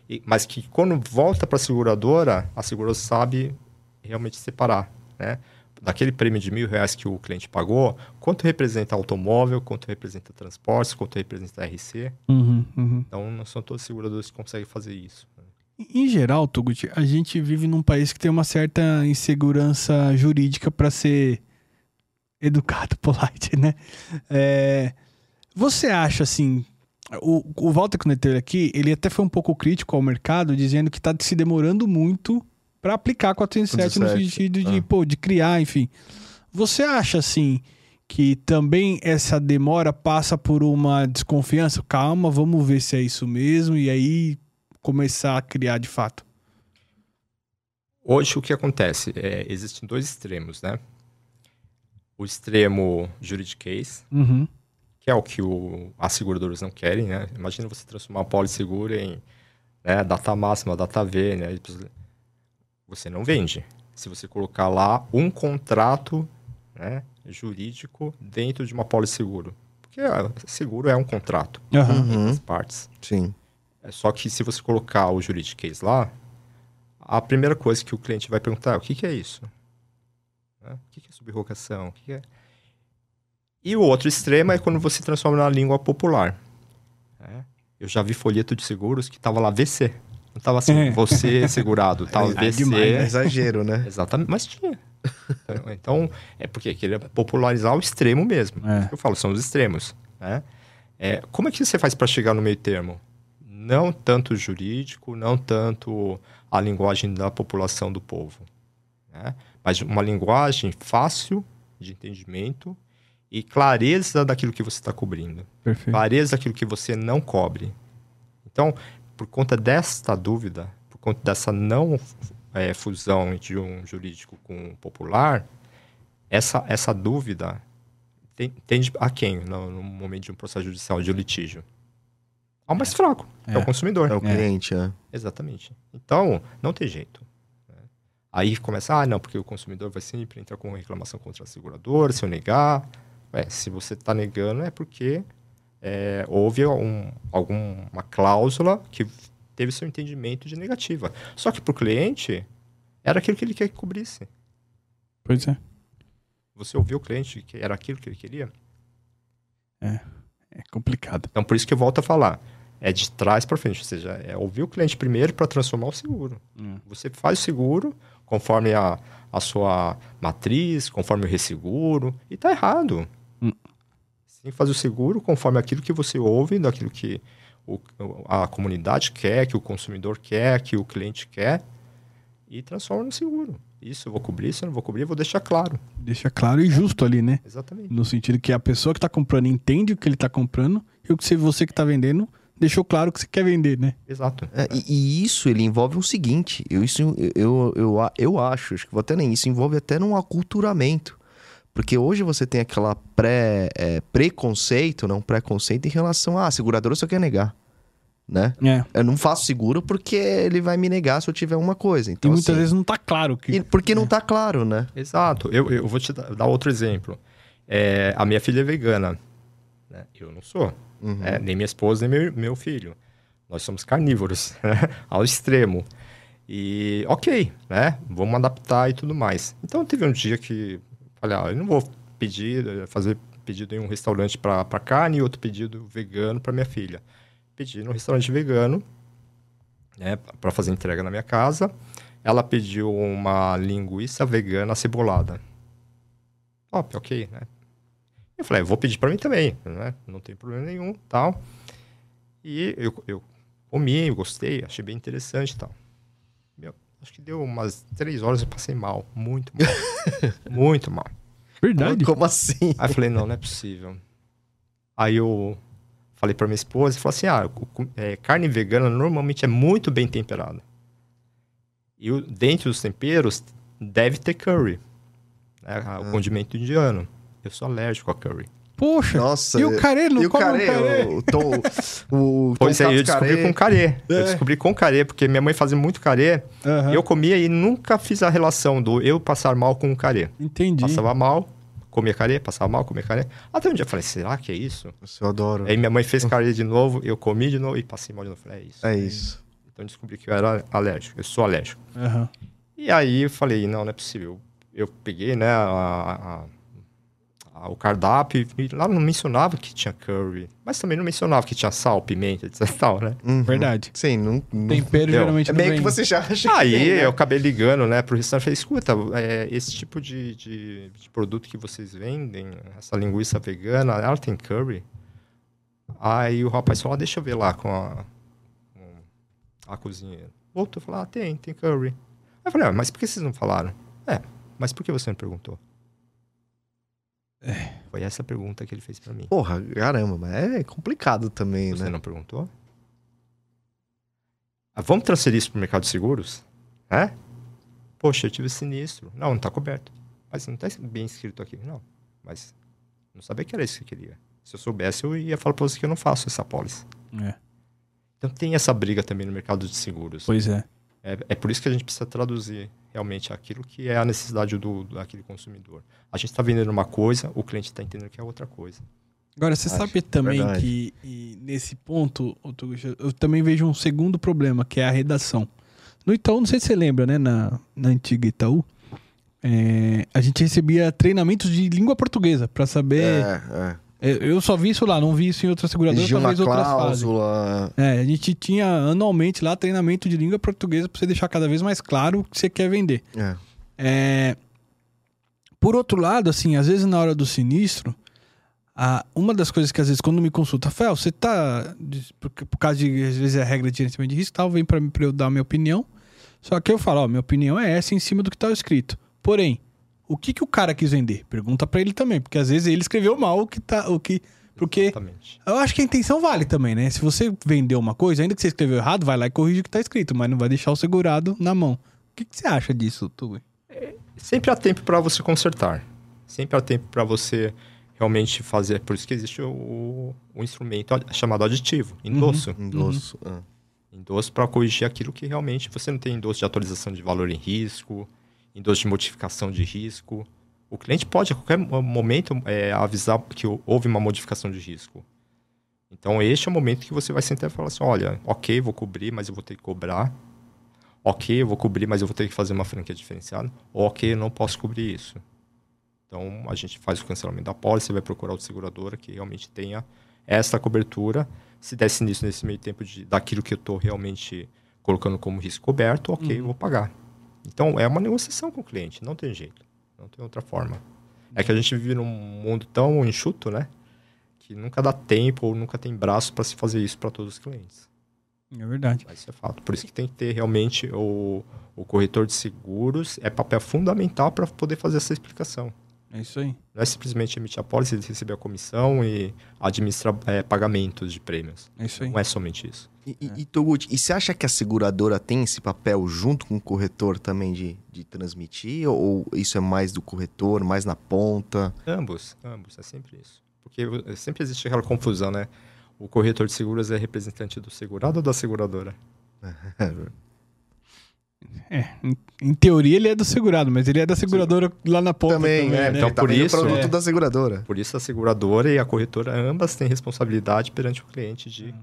e- mas que quando volta para a seguradora, a seguradora sabe realmente separar, né? Daquele prêmio de mil reais que o cliente pagou, quanto representa automóvel, quanto representa transportes, quanto representa RC. Uhum, uhum. Então, não são todos os seguradores que conseguem fazer isso. Em geral, Togut, a gente vive num país que tem uma certa insegurança jurídica para ser educado, (laughs) polite, né? É, você acha assim? O, o Walter, quando ele aqui, ele até foi um pouco crítico ao mercado, dizendo que está se demorando muito para aplicar 407 no 407, sentido de, ah. pô, de criar, enfim. Você acha assim que também essa demora passa por uma desconfiança? Calma, vamos ver se é isso mesmo, e aí começar a criar de fato. Hoje, o que acontece? É, existem dois extremos, né? O extremo juridiquês, Uhum. que é o que o, as seguradoras não querem, né? Imagina você transformar uma pólice segura em né, data máxima, data V, né? Você não vende. Se você colocar lá um contrato né, jurídico dentro de uma pólice seguro. Porque ah, seguro é um contrato. Uhum. entre as partes. Sim. É só que se você colocar o juridiquês lá, a primeira coisa que o cliente vai perguntar é o que, que é isso? Né? O que, que é subrogação? O que, que é... E o outro extremo é quando você transforma na língua popular. né? Eu já vi folheto de seguros que tava lá VC. Não tava assim, É. você segurado, (laughs) tava É VC. demais, É né? exagero, né? Exatamente, mas tinha. então, é porque queria popularizar o extremo mesmo. É. Eu falo, são os extremos. Né? É, como é que você faz para chegar no meio termo? Não tanto jurídico, não tanto a linguagem da população do povo. Né? Mas uma linguagem fácil de entendimento e clareza daquilo que você está cobrindo. Perfeito. Clareza daquilo que você não cobre. Então, por conta desta dúvida, por conta dessa não é, fusão de um jurídico com um popular, essa, essa dúvida tende a quem no, no momento de um processo judicial, de um litígio? Ao mais fraco, é, É. o consumidor. É o cliente, é. Exatamente. Então, não tem jeito. né? Aí começa, ah, não, porque o consumidor vai sempre entrar com reclamação contra a seguradora, se eu negar. Ué, se você está negando, é porque é, houve um, alguma cláusula que teve seu entendimento de negativa. Só que para o cliente, era aquilo que ele quer que cobrisse. Pois é. Você ouviu o cliente que era aquilo que ele queria? É complicado. Então, por isso que eu volto a falar. É de trás para frente, ou seja, é ouvir o cliente primeiro para transformar o seguro. Hum. Você faz o seguro conforme a, a sua matriz, conforme o resseguro, e tá errado. Hum. Você tem que fazer o seguro conforme aquilo que você ouve, daquilo que o- a comunidade quer, que o consumidor quer, que o cliente quer, e transforma no seguro. Isso eu vou cobrir, isso eu não vou cobrir, eu vou deixar claro. Deixa claro e justo ali, né? Exatamente. No sentido que a pessoa que tá comprando entende o que ele tá comprando e o que você- você que tá vendendo deixou claro que você quer vender, né? Exato. É, e, e isso ele envolve o seguinte, eu, isso, eu, eu, eu, eu acho, acho que vou até nem isso, envolve até num aculturamento. Porque hoje você tem aquela pré, é, preconceito, não preconceito em relação a ah, seguradora só quer negar, né? É. Eu não faço seguro porque ele vai me negar se eu tiver uma coisa. E Então, muitas assim, vezes não tá claro que. e porque não tá claro, né? Exato. Eu, eu vou te dar dar outro exemplo. É, a minha filha é vegana. né? Eu não sou. Uhum. É, nem minha esposa, nem meu, meu filho. Nós somos carnívoros, (laughs) né? ao extremo. E ok, né? Vamos adaptar e tudo mais. Então teve um dia que falei, ah, eu não vou pedir, eh, fazer pedido em um restaurante para carne e outro pedido vegano para minha filha. Pedi no restaurante vegano, né, para fazer entrega na minha casa. Ela pediu uma linguiça vegana cebolada. Top, ok, né? Eu falei, vou pedir para mim também, né? Não tem problema nenhum, tal. E eu, eu comi, gostei, achei bem interessante tal. Meu, acho que deu umas três horas e passei mal, muito mal. (laughs) muito mal. Verdade. Como assim? Aí eu falei, não, não é possível. Aí eu falei pra minha esposa e falei assim: ah, é, carne vegana normalmente é muito bem temperada. E dentro dos temperos deve ter curry, né, o Ah. condimento indiano. Eu sou alérgico a curry. Poxa. Nossa. E o carê não e o come carê, o carê? o, tom, o Pois é, tonkatsu eu descobri carê. com carê. É. Eu descobri com carê, porque minha mãe fazia muito carê. E eu comia e nunca fiz a relação do eu passar mal com o carê. Entendi. Passava mal, comia carê, passava mal, comia carê. Até um dia eu falei, será que é isso? Nossa, eu adoro. Aí minha mãe fez carê de novo, eu comi de novo e passei mal de novo. Falei, é isso. É isso. Então eu descobri que eu era alérgico, eu sou alérgico. Aham. E aí eu falei, não, não é possível. Eu peguei, né, a- a- a- o cardápio e lá não mencionava que tinha curry, mas também não mencionava que tinha sal, pimenta, etc e tal, né? Uhum. Verdade. Sim, não. não- Tempero Entendeu? geralmente É não meio vem. que você já acha que Aí tem, né? eu acabei ligando, né, pro restaurante e falei, escuta, é, esse tipo de, de, de produto que vocês vendem, essa linguiça vegana, ela tem curry? Aí o rapaz falou, ah, deixa eu ver lá com a, com a cozinheira. Voltou e falou, ah, tem, tem curry. Aí eu falei, ah, mas por que vocês não falaram? É, mas por que você não perguntou? Foi essa a pergunta que ele fez pra mim. Porra, caramba, mas é complicado também, Você né? não perguntou? Ah, vamos transferir isso pro mercado de seguros? É? Poxa, eu tive sinistro. Não, não tá coberto. Mas não tá bem escrito aqui. Não. Mas não sabia que era isso que eu queria. Se eu soubesse, eu ia falar pra você que eu não faço essa pólice. É. Então tem essa briga também no mercado de seguros. Pois é. É, é por isso que a gente precisa traduzir realmente aquilo que é a necessidade do, daquele consumidor. A gente está vendendo uma coisa, o cliente está entendendo que é outra coisa. Agora, você Acho, sabe também verdade. que e nesse ponto, eu também vejo um segundo problema, que é a redação. No Itaú, não sei se você lembra, né? Na, na antiga Itaú, é, a gente recebia treinamentos de língua portuguesa pra saber. É, Eu eu só vi isso lá, não vi isso em outras é. seguradoras, Exigir uma talvez outras cláusula. É, a gente tinha anualmente lá treinamento de língua portuguesa pra você deixar cada vez mais claro o que você quer vender. É. É, Por outro lado, assim, às vezes na hora do sinistro, a- uma das coisas que às vezes quando me consulta, Rafael, você tá. Por, por causa de, às vezes, é a regra de gerenciamento de risco, tal, vem pra eu dar a minha opinião. Só que eu falo, ó, minha opinião é essa em cima do que tá escrito. Porém, o que, que o cara quis vender? Pergunta pra ele também, porque às vezes ele escreveu mal o que tá. O que, porque Exatamente. eu acho que a intenção vale também, né? Se você vendeu uma coisa, ainda que você escreveu errado, vai lá e corrige o que tá escrito, mas não vai deixar o segurado na mão. O que, que você acha disso, Tugui? Sempre há tempo para você consertar. Sempre há tempo para você realmente fazer. Por isso que existe o, o instrumento ad- chamado aditivo, endosso. Endosso. ah. Endosso para corrigir aquilo que realmente você não tem endosso de atualização de valor em risco, endosso de modificação de risco. O cliente pode a qualquer mo- momento é, avisar que houve uma modificação de risco. Então, este é o momento que você vai sentar e falar assim: olha, ok, vou cobrir, mas eu vou ter que cobrar. Ok, eu vou cobrir, mas eu vou ter que fazer uma franquia diferenciada. Ou, ok, eu não posso cobrir isso. Então, a gente faz o cancelamento da pólice, vai procurar outra seguradora que realmente tenha essa cobertura. Se der sinistro nesse meio tempo de, daquilo que eu estou realmente colocando como risco coberto, ok, eu vou pagar. Então, é uma negociação com o cliente, não tem jeito. Não tem outra forma. É que a gente vive num mundo tão enxuto, né? Que nunca dá tempo ou nunca tem braço para se fazer isso para todos os clientes. É verdade. Mas isso é fato. Por isso que tem que ter realmente o, o corretor de seguros, é papel fundamental para poder fazer essa explicação. É isso aí. Não é simplesmente emitir a pólice, receber a comissão e administrar é, pagamentos de prêmios. É isso aí. Não é somente isso. E, e, e, Toguchi, e você acha que a seguradora tem esse papel junto com o corretor também de, de transmitir? Ou isso é mais do corretor, mais na ponta? Ambos, ambos, é sempre isso. Porque eh, sempre existe aquela confusão, né? O corretor de seguros é representante do segurado ou da seguradora? (laughs) É, em, em teoria ele é do segurado, mas ele é da seguradora lá na ponta também, também, é, né? então ele por isso, o produto é. da seguradora. Por isso a seguradora e a corretora ambas têm responsabilidade perante o cliente de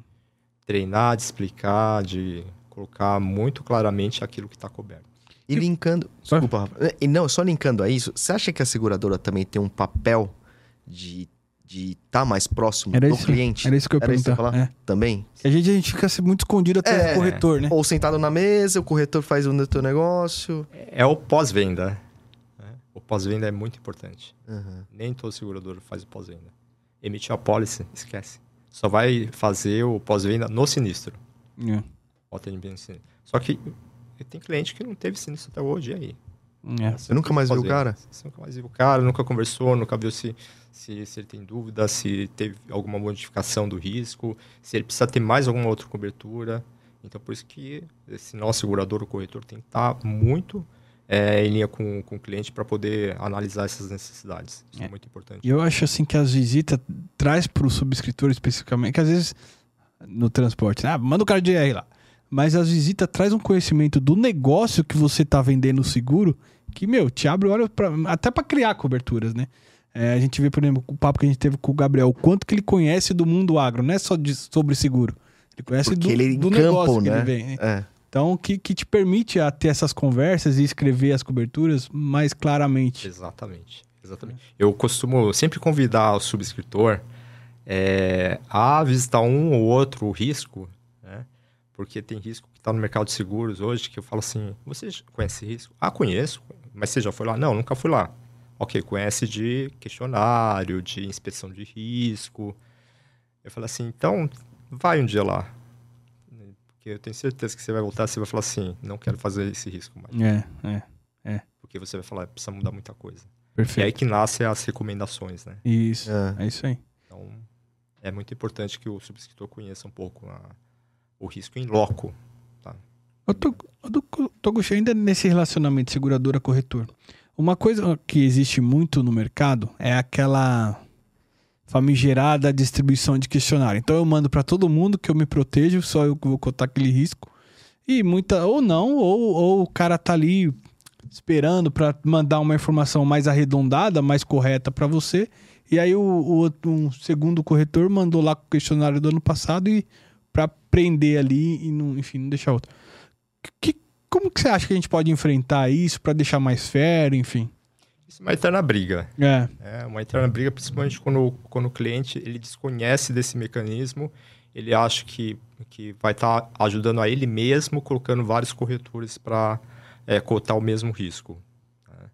treinar, de explicar, de colocar muito claramente aquilo que está coberto. E linkando. Desculpa, Rafa. E não, só linkando a isso, você acha que a seguradora também tem um papel de de estar tá mais próximo era do isso, cliente? Era isso que eu ia Era isso que perguntar. falar? É. Também? A gente, a gente fica assim, muito escondido atrás É. do corretor, né? Ou sentado na mesa, o corretor faz o teu negócio. É o pós-venda. né? O pós-venda é muito importante. Uhum. Nem todo segurador faz o pós-venda. Emitiu a pólice, esquece. Só vai fazer o pós-venda no sinistro. É. O. Só que tem cliente que não teve sinistro até hoje, e aí? É. Você nunca mais viu o cara? Você nunca mais viu o cara, nunca conversou, nunca viu se, se, se ele tem dúvida, se teve alguma modificação do risco, se ele precisa ter mais alguma outra cobertura. Então, por isso que esse nosso segurador, o corretor, tem que estar muito é, em linha com, com o cliente para poder analisar essas necessidades. Isso é, É. muito importante. E eu acho assim que as visitas traz pro subscritor especificamente, que às vezes no transporte, ah, manda o cara de R lá. Mas as visitas traz um conhecimento do negócio que você tá vendendo o seguro, que, meu, te abre o olho pra, até para criar coberturas, né? É, a gente vê, por exemplo, o papo que a gente teve com o Gabriel, o quanto que ele conhece do mundo agro, não é só de- sobre seguro. Ele conhece Porque do, ele do em campo, negócio que né? ele vem. né? É. Então, que, que te permite a ter essas conversas e escrever as coberturas mais claramente. Exatamente. Exatamente. Eu costumo sempre convidar o subscritor é, a visitar um ou outro risco, né? Porque tem risco que está no mercado de seguros hoje que eu falo assim: você conhece risco? Ah, conheço. Mas você já foi lá? Não, nunca fui lá. Ok, conhece de questionário, de inspeção de risco. Eu falo assim: então, vai um dia lá. Porque eu tenho certeza que você vai voltar você vai falar assim: não quero fazer esse risco mais. É, é, Porque você vai falar: precisa mudar muita coisa. E aí perfeito. que nascem as recomendações, né? Isso, É. é isso aí. Então, é muito importante que o subscritor conheça um pouco a- o risco em loco. Eu tô, eu tô, Toguchi, ainda nesse relacionamento seguradora-corretor. Uma coisa que existe muito no mercado é aquela famigerada distribuição de questionário. Então eu mando para todo mundo que eu me protejo, só eu vou contar aquele risco. E muita, ou não, ou, ou o cara tá ali esperando para mandar uma informação mais arredondada, mais correta para você. E aí o, o um segundo corretor mandou lá o questionário do ano passado e para prender ali e não, enfim, não deixar outro. Que, como que você acha que a gente pode enfrentar isso para deixar mais fair, enfim? Isso é uma eterna briga. É, É uma eterna briga, principalmente quando, quando o cliente ele desconhece desse mecanismo, ele acha que, que vai estar ajudando a ele mesmo, colocando vários corretores para cotar o mesmo risco. né?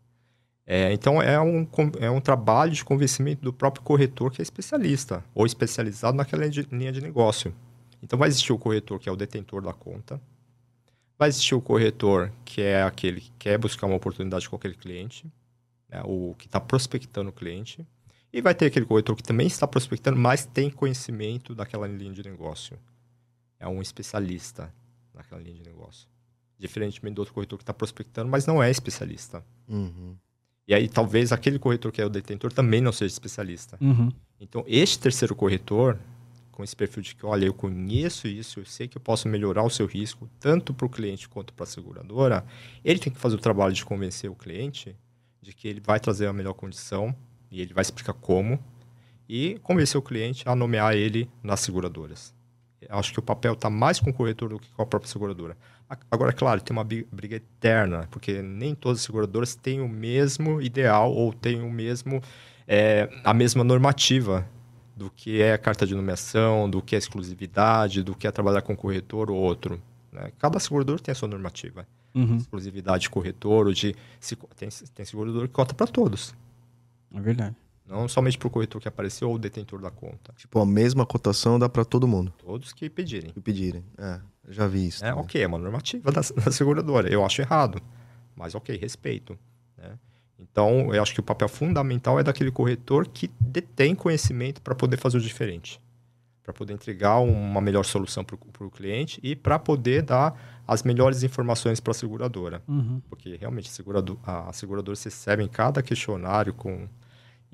É, então, é um, é um trabalho de convencimento do próprio corretor que é especialista, ou especializado naquela linha de, linha de negócio. Então, vai existir o corretor que é o detentor da conta, vai existir o corretor que é aquele que quer buscar uma oportunidade com aquele cliente, né, o que está prospectando o cliente. E vai ter aquele corretor que também está prospectando, mas tem conhecimento daquela linha de negócio. É um especialista naquela linha de negócio. Diferentemente do outro corretor que está prospectando, mas não é especialista. Uhum. E aí talvez aquele corretor que é o detentor também não seja especialista. uhum, Então, este terceiro corretor, com esse perfil de que, olha, eu conheço isso, eu sei que eu posso melhorar o seu risco, tanto para o cliente quanto para a seguradora, ele tem que fazer o trabalho de convencer o cliente de que ele vai trazer a melhor condição e ele vai explicar como, e convencer o cliente a nomear ele nas seguradoras. Eu acho que o papel está mais com o corretor do que com a própria seguradora. Agora, claro, tem uma briga eterna, porque nem todas as seguradoras têm o mesmo ideal ou têm o mesmo, é, a mesma normativa do que é a carta de nomeação, do que é exclusividade, do que é trabalhar com corretor ou outro. né? Cada segurador tem a sua normativa. uhum, Exclusividade de corretor, ou de. se- Tem, tem segurador que cota para todos. é verdade. Não somente para o corretor que apareceu ou o detentor da conta. Tipo, a mesma cotação dá pra todo mundo Todos que pedirem. que pedirem. É, já vi isso. É, também. ok, é uma normativa da, (laughs) da seguradora. Eu acho errado, mas ok, respeito. Então, eu acho que o papel fundamental é daquele corretor que detém conhecimento para poder fazer o diferente. Para poder entregar uma melhor solução para o cliente e para poder dar as melhores informações para a seguradora. Uhum. Porque realmente a segurador, a seguradora recebe em cada questionário com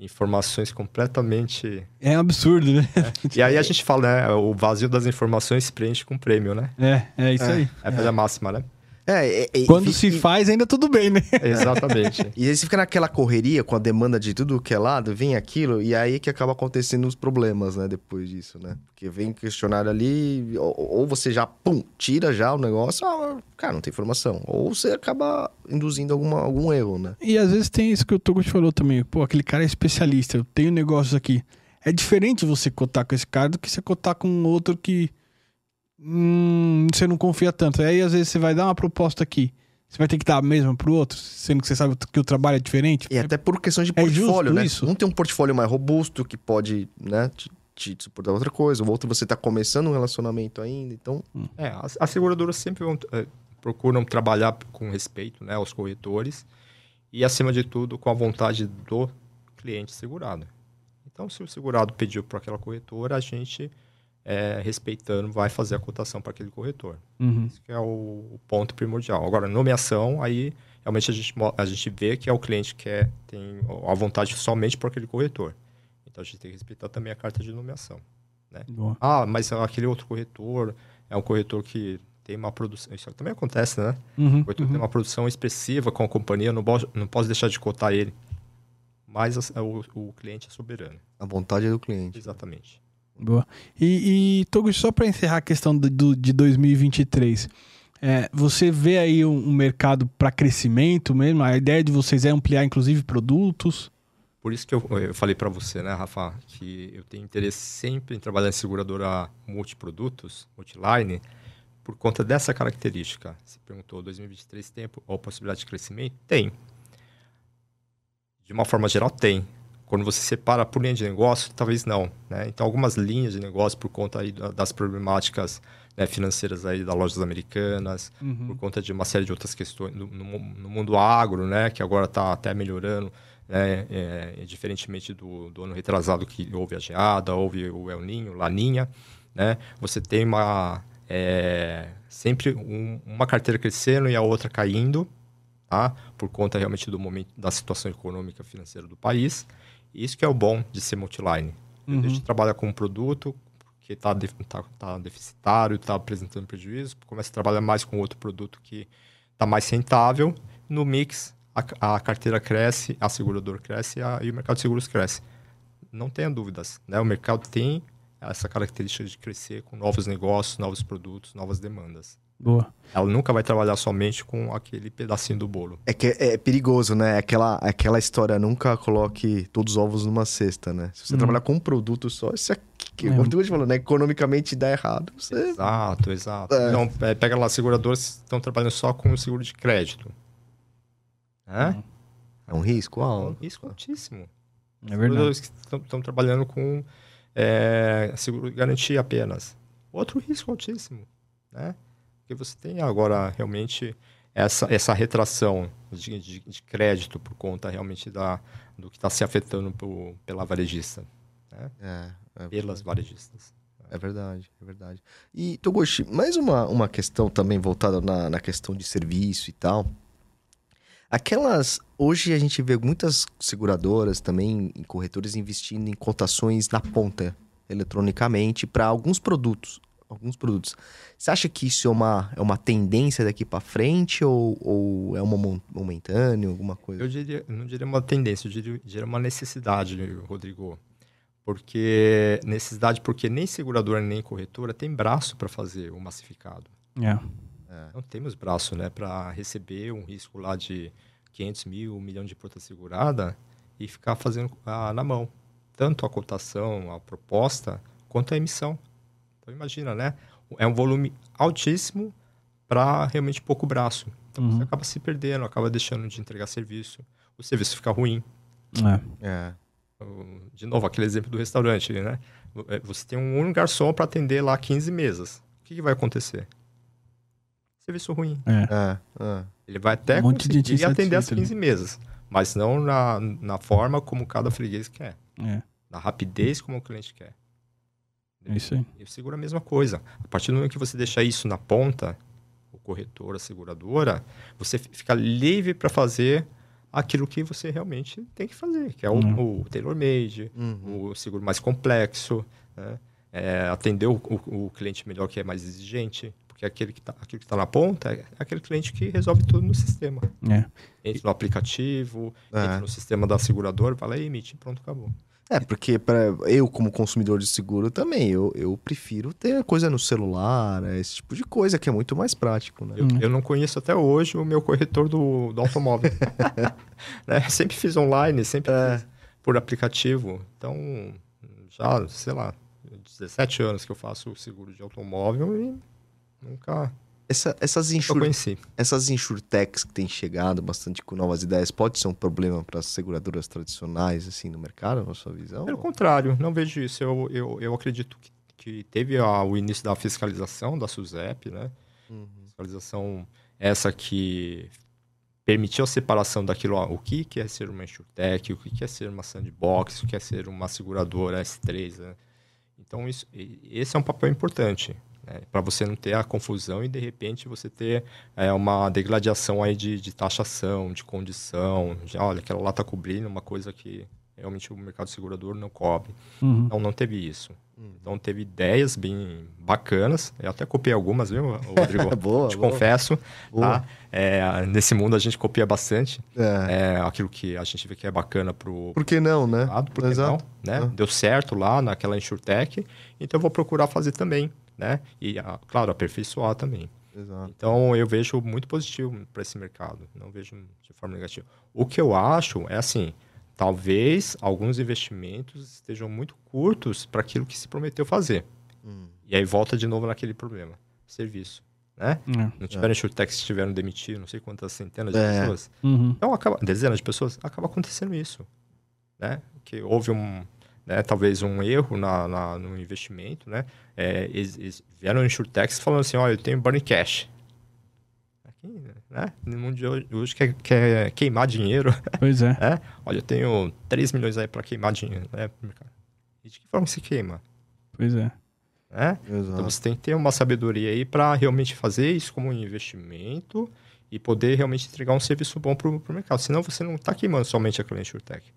informações completamente. É um absurdo, né? E aí a gente fala, né? O vazio das informações se preenche com prêmio, né? É, é isso É. aí. É a velha máxima, né? É, é, é, Quando e- se e- faz, ainda tudo bem, né? (laughs) Exatamente. E aí você fica naquela correria com a demanda de tudo que é lado, vem aquilo, e aí que acaba acontecendo os problemas, né, depois disso, né? Porque vem questionário ali, ou, ou você já, pum, tira já o negócio, ah, cara, não tem informação. Ou você acaba induzindo alguma, algum erro, né? E às vezes tem isso que o Togo te falou também. Pô, aquele cara é especialista, eu tenho negócios aqui. É diferente você cotar com esse cara do que você cotar com outro que hum, você não confia tanto. Aí às vezes você vai dar uma proposta aqui. Você vai ter que dar a mesma pro outro, sendo que você sabe que o trabalho é diferente. E até por questões de É portfólio, né? isso? Um tem um portfólio mais robusto que pode, né, te, te suportar outra coisa, o outro você tá começando um relacionamento ainda, então... É, as, as seguradoras sempre vão, eh, procuram trabalhar com respeito né, aos corretores e, acima de tudo, com a vontade do cliente segurado. Então, se o segurado pediu para aquela corretora, a gente, eh, respeitando, vai fazer a cotação para aquele corretor. Uhum. Esse que é o, o ponto primordial. Agora, nomeação, aí realmente a gente, a gente vê que é o cliente que quer, tem a vontade somente por aquele corretor. Então, a gente tem que respeitar também a carta de nomeação. Boa. Ah, mas aquele outro corretor é um corretor que tem uma produção. Isso também acontece, né? Uhum, O corretor tem uma produção expressiva com a companhia, não, posso- não posso deixar de cotar ele. Mas as- o, o cliente é soberano. A vontade é do cliente. Exatamente. Boa. E, e Togo, só para encerrar a questão do, do- de 2023, é, você vê aí um, um mercado para crescimento mesmo? A ideia de vocês é ampliar, inclusive, produtos? Por isso que eu, eu falei para você, né, Rafa, que eu tenho interesse sempre em trabalhar em seguradora multiprodutos, multiline, por conta dessa característica. Você perguntou, 2023 tem a possibilidade de crescimento? Tem. De uma forma geral, tem. Quando você separa por linha de negócio, talvez não. Né? Então, algumas linhas de negócio, por conta aí da- das problemáticas né, financeiras aí das lojas americanas, por conta de uma série de outras questões no, no- mundo agro, né, que agora está até melhorando, né, é, diferentemente do, do ano retrasado que houve a geada, houve o El Ninho, Laninha, né, você tem uma é, sempre um- uma carteira crescendo e a outra caindo, tá, por conta realmente do momento da situação econômica financeira do país. Isso que é o bom de ser multiline. Uhum. A gente trabalha com um produto que está tá, tá deficitário, está apresentando prejuízo, começa a trabalhar mais com outro produto que está mais rentável. No mix, a, a carteira cresce, a seguradora cresce a- e o mercado de seguros cresce. Não tenha dúvidas, né? O mercado tem essa característica de crescer com novos negócios, novos produtos, novas demandas. Boa. Ela nunca vai trabalhar somente com aquele pedacinho do bolo. É que é perigoso, né? Aquela, aquela história, nunca coloque todos os ovos numa cesta, né? Se você Uhum. trabalhar com um produto só, isso aqui, que É. como tu falou, né? Economicamente dá errado. Você... Exato, exato. É. Então, é, pega lá, seguradoras que estão trabalhando só com o seguro de crédito. Né? É um risco É um alto. risco altíssimo. É verdade. Estão- estão trabalhando com é, seguro de garantia apenas. Outro risco altíssimo, né? Porque você tem agora realmente essa, essa retração de, de- de crédito por conta realmente da, do que está se afetando por- pela varejista, É, é, pelas varejistas. é verdade, é verdade. E, Togoshi, mais uma, uma questão também voltada na, na questão de serviço e tal. Aquelas. Hoje a gente vê muitas seguradoras também, corretores investindo em cotações na ponta, eletronicamente, para alguns produtos. Alguns produtos. Você acha que isso é uma, é uma tendência daqui para frente ou, ou é uma momentânea, alguma coisa? Eu diria, não diria uma tendência, eu diria, diria uma necessidade, Rodrigo. Porque necessidade, porque nem seguradora nem corretora tem braço para fazer o massificado. É. Não temos braço, né, para receber um risco lá de 500 mil, um milhão de prota segurada e ficar fazendo ah, na mão. Tanto a cotação, a proposta, quanto a emissão. Então imagina, né? É um volume altíssimo para realmente pouco braço. Então Uhum. você acaba se perdendo, acaba deixando de entregar serviço. O serviço fica ruim. É. É. De novo, aquele exemplo do restaurante, né? É, Você tem um único garçom para atender lá 15 mesas. O que, que vai acontecer? Serviço ruim. É. É, é. Ele vai até Um conseguir atender as insatisfeito 15 mesas, mas não na, na forma como cada freguês quer. É. Na rapidez como o cliente quer. É isso aí. E o seguro é a mesma coisa. A partir do momento que você deixar isso na ponta, o corretor, a seguradora, você fi- fica livre para fazer aquilo que você realmente tem que fazer, que é o, Uhum. o tailor-made, Uhum. o seguro mais complexo, né? É, atender o, o- o cliente melhor que é mais exigente, porque aquele que está tá na ponta é aquele cliente que resolve tudo no sistema. É. Entra no aplicativo, É. entra no sistema da seguradora, lá e emite, pronto, acabou. É, porque pra, eu, como consumidor de seguro, também, eu, eu prefiro ter coisa no celular, é, esse tipo de coisa, que é muito mais prático, né? Eu, Hum. eu não conheço até hoje o meu corretor do, do automóvel. (laughs) né? Sempre fiz online, sempre É. fiz por aplicativo. Então, já, sei lá, 17 anos que eu faço seguro de automóvel e nunca, Essa, essas, insur, essas insurtechs que têm chegado bastante com novas ideias, pode ser um problema para as seguradoras tradicionais, assim, no mercado, na sua visão? Pelo contrário, não vejo isso. Eu, eu, eu acredito que, que teve a- o início da fiscalização da SUSEP, né? Uhum. Fiscalização essa que permitiu a separação daquilo, ó, o que que é ser uma insurtech, o que que é ser uma sandbox, o que é ser uma seguradora S3, né? Então, isso, esse é um papel importante, né? para você não ter a confusão e, de repente, você ter é, uma degladiação aí de, de taxação, de condição, de, olha, aquela lá está cobrindo uma coisa que realmente o mercado segurador não cobre. Uhum. Então, não teve isso. Uhum. Então, teve ideias bem bacanas. Eu até copiei algumas, viu, Rodrigo? (laughs) boa, Te boa. confesso. Boa. Tá? É, nesse mundo, a gente copia bastante. É. É, aquilo que a gente vê que é bacana pro Por que não, né? por que Exato. não? Né? Ah. Deu certo lá naquela InsurTech, então eu vou procurar fazer também, né? E, ah, claro, aperfeiçoar também. Exato. Então, eu vejo muito positivo para esse mercado, não vejo de forma negativa. O que eu acho é assim, talvez alguns investimentos estejam muito curtos para aquilo que se prometeu fazer. Hum. E aí volta de novo naquele problema, serviço, né? É. Não tiveram InsurTechs que tiveram demitido, não sei quantas centenas de É. pessoas. Uhum. Então, acaba, dezenas de pessoas, acaba acontecendo isso, né? Que houve um, né, talvez um erro na, na- no investimento, né? É, eles, eles vieram insurtechs falando assim, olha, eu tenho burn cash. Aqui, né? No mundo de hoje, hoje quer, quer queimar dinheiro, Pois é. né? (laughs) Olha, eu tenho 3 milhões aí para queimar dinheiro, né? E de que forma se queima, Pois é. né? Então você tem que ter uma sabedoria aí para realmente fazer isso como um investimento e poder realmente entregar um serviço bom para o mercado. Senão você não está queimando somente a cliente InsurTech.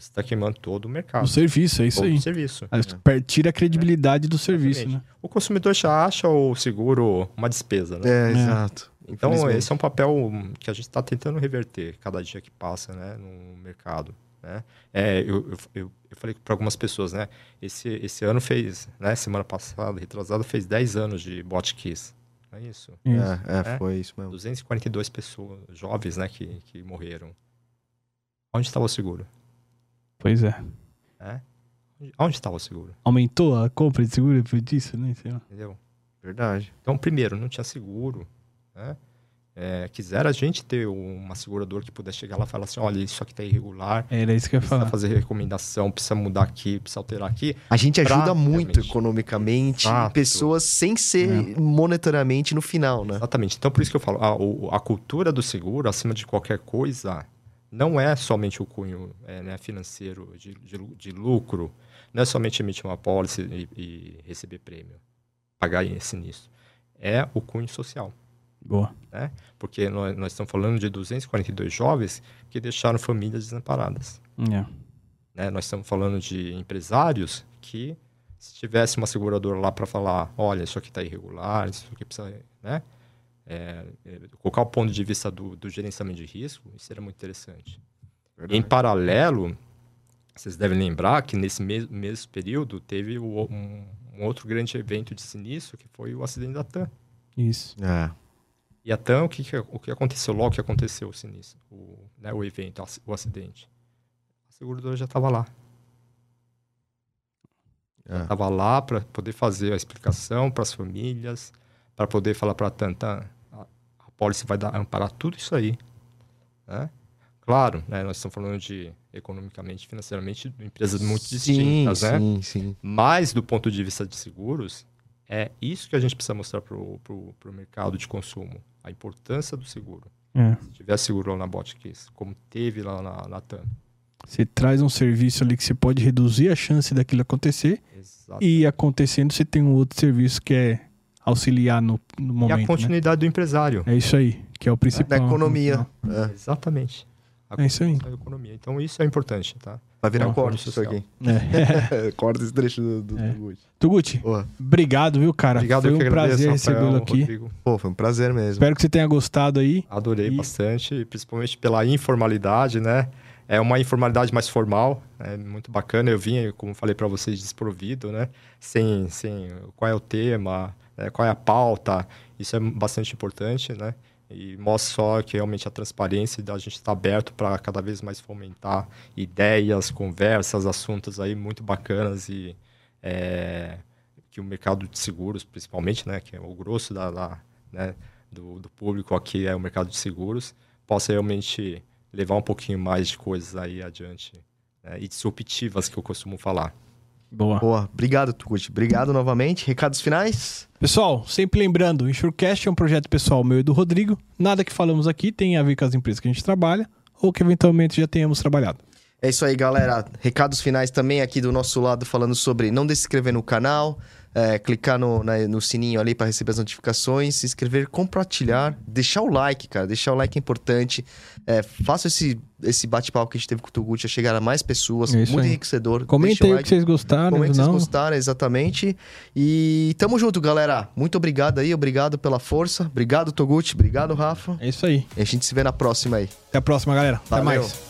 Você está queimando todo o mercado. O serviço, é isso todo aí. o serviço. Aí Tira a credibilidade do serviço, Exatamente. né? O consumidor já acha o seguro uma despesa, né? É, É. exato. Então, Infelizmente. esse é um papel que a gente está tentando reverter cada dia que passa né, no mercado. Né? É, eu, eu, eu, falei para algumas pessoas, né? Esse, esse ano fez, né? Semana passada, retrasada, fez 10 anos de Botkiss. Não é isso? Isso. É, é, É. foi isso mesmo. 242 pessoas, jovens, né, que, que morreram. Onde estava o seguro? Pois é. Né? Onde- estava o seguro? Aumentou a compra de seguro depois disso, né? Sei lá. Entendeu? Verdade. Então, primeiro, não tinha seguro. Né? É, quiseram a gente ter uma seguradora que pudesse chegar lá e falar assim: olha, isso aqui está irregular, Era isso que eu ia precisa falar. fazer recomendação, precisa mudar aqui, precisa alterar aqui. A gente ajuda Pra- muito realmente. economicamente Exato. pessoas sem ser monetariamente no final, né? Exatamente. Então, por isso que eu falo: a, a cultura do seguro, acima de qualquer coisa, não é somente o cunho é, né, financeiro de, de, de lucro, não é somente emitir uma pólice e, e receber prêmio, pagar sinistro. É o cunho social. Boa. Porque nós, nós estamos falando de 242 jovens que deixaram famílias desamparadas. É. né? Nós estamos falando de empresários que, se tivesse uma seguradora lá para falar, olha, isso aqui está irregular, isso aqui precisa, né? É, é, colocar o ponto de vista do, do gerenciamento de risco, isso seria muito interessante. Em paralelo, vocês devem lembrar que nesse mes- mesmo período teve o- um, um outro grande evento de sinistro, que foi o acidente da TAM. Isso. É. E a TAM, o que, o que aconteceu logo que aconteceu o sinistro, o, né, o evento, o acidente? A seguradora já estava lá. É. Estava lá para poder fazer a explicação para as famílias, para poder falar para a TAM, "Tan, pólice vai dar, amparar tudo isso aí. Né? Claro, né, nós estamos falando de economicamente, financeiramente, de empresas muito distintas, sim, né? Sim, sim. Mas, do ponto de vista de seguros, é isso que a gente precisa mostrar para o mercado de consumo. A importância do seguro. É. Se tiver seguro lá na Botkiss, como teve lá na, na TAM. Você traz um serviço ali que você pode reduzir a chance daquilo acontecer Exato. e acontecendo você tem um outro serviço que é auxiliar no, no E momento. a né? continuidade do empresário. É isso aí, que é o principal. Da economia. É. Exatamente. a É isso aí. a economia. Então isso é importante, tá? Vai virar Bom, corte isso aqui. É. (laughs) corta esse trecho do, do, É. do. Tuguti, Boa. obrigado, viu, cara? Obrigado, Foi um prazer recebê-lo aqui. Rodrigo. Pô, foi um prazer mesmo. Espero que você tenha gostado aí. Adorei E- bastante, principalmente pela informalidade, né? É uma informalidade mais formal, é muito bacana. Eu vim, como falei para vocês, desprovido, né? Sem, sem qual é o tema, né? qual é a pauta. Isso é bastante importante, né? E mostra só que realmente a transparência da gente está aberto para cada vez mais fomentar ideias, conversas, assuntos aí muito bacanas e é, que o mercado de seguros, principalmente, né? Que é o grosso da, da- né? do, do público aqui é o mercado de seguros, possa realmente levar um pouquinho mais de coisas aí adiante né, e disruptivas que eu costumo falar. Boa. Boa. Obrigado, Tuguchi. Obrigado novamente. Recados finais? Pessoal, sempre lembrando, o Insurecast é um projeto pessoal meu e do Rodrigo. Nada que falamos aqui tem a ver com as empresas que a gente trabalha ou que eventualmente já tenhamos trabalhado. É isso aí, galera. Recados finais também aqui do nosso lado, falando sobre não se inscrever no canal, é, clicar no, na- no sininho ali para receber as notificações, se inscrever, compartilhar, deixar o like, cara. Deixar o like é importante. É, faça esse, esse bate-papo que a gente teve com o Tuguchi a chegar a mais pessoas. É isso muito aí. enriquecedor. Aí o like. que vocês gostaram, Comenta se vocês gostaram, exatamente. E tamo junto, galera. Muito obrigado aí, obrigado pela força. Obrigado, Toguchi. Obrigado, Rafa. É isso aí. E a gente se vê na próxima aí. Até a próxima, galera. Até Valeu. mais.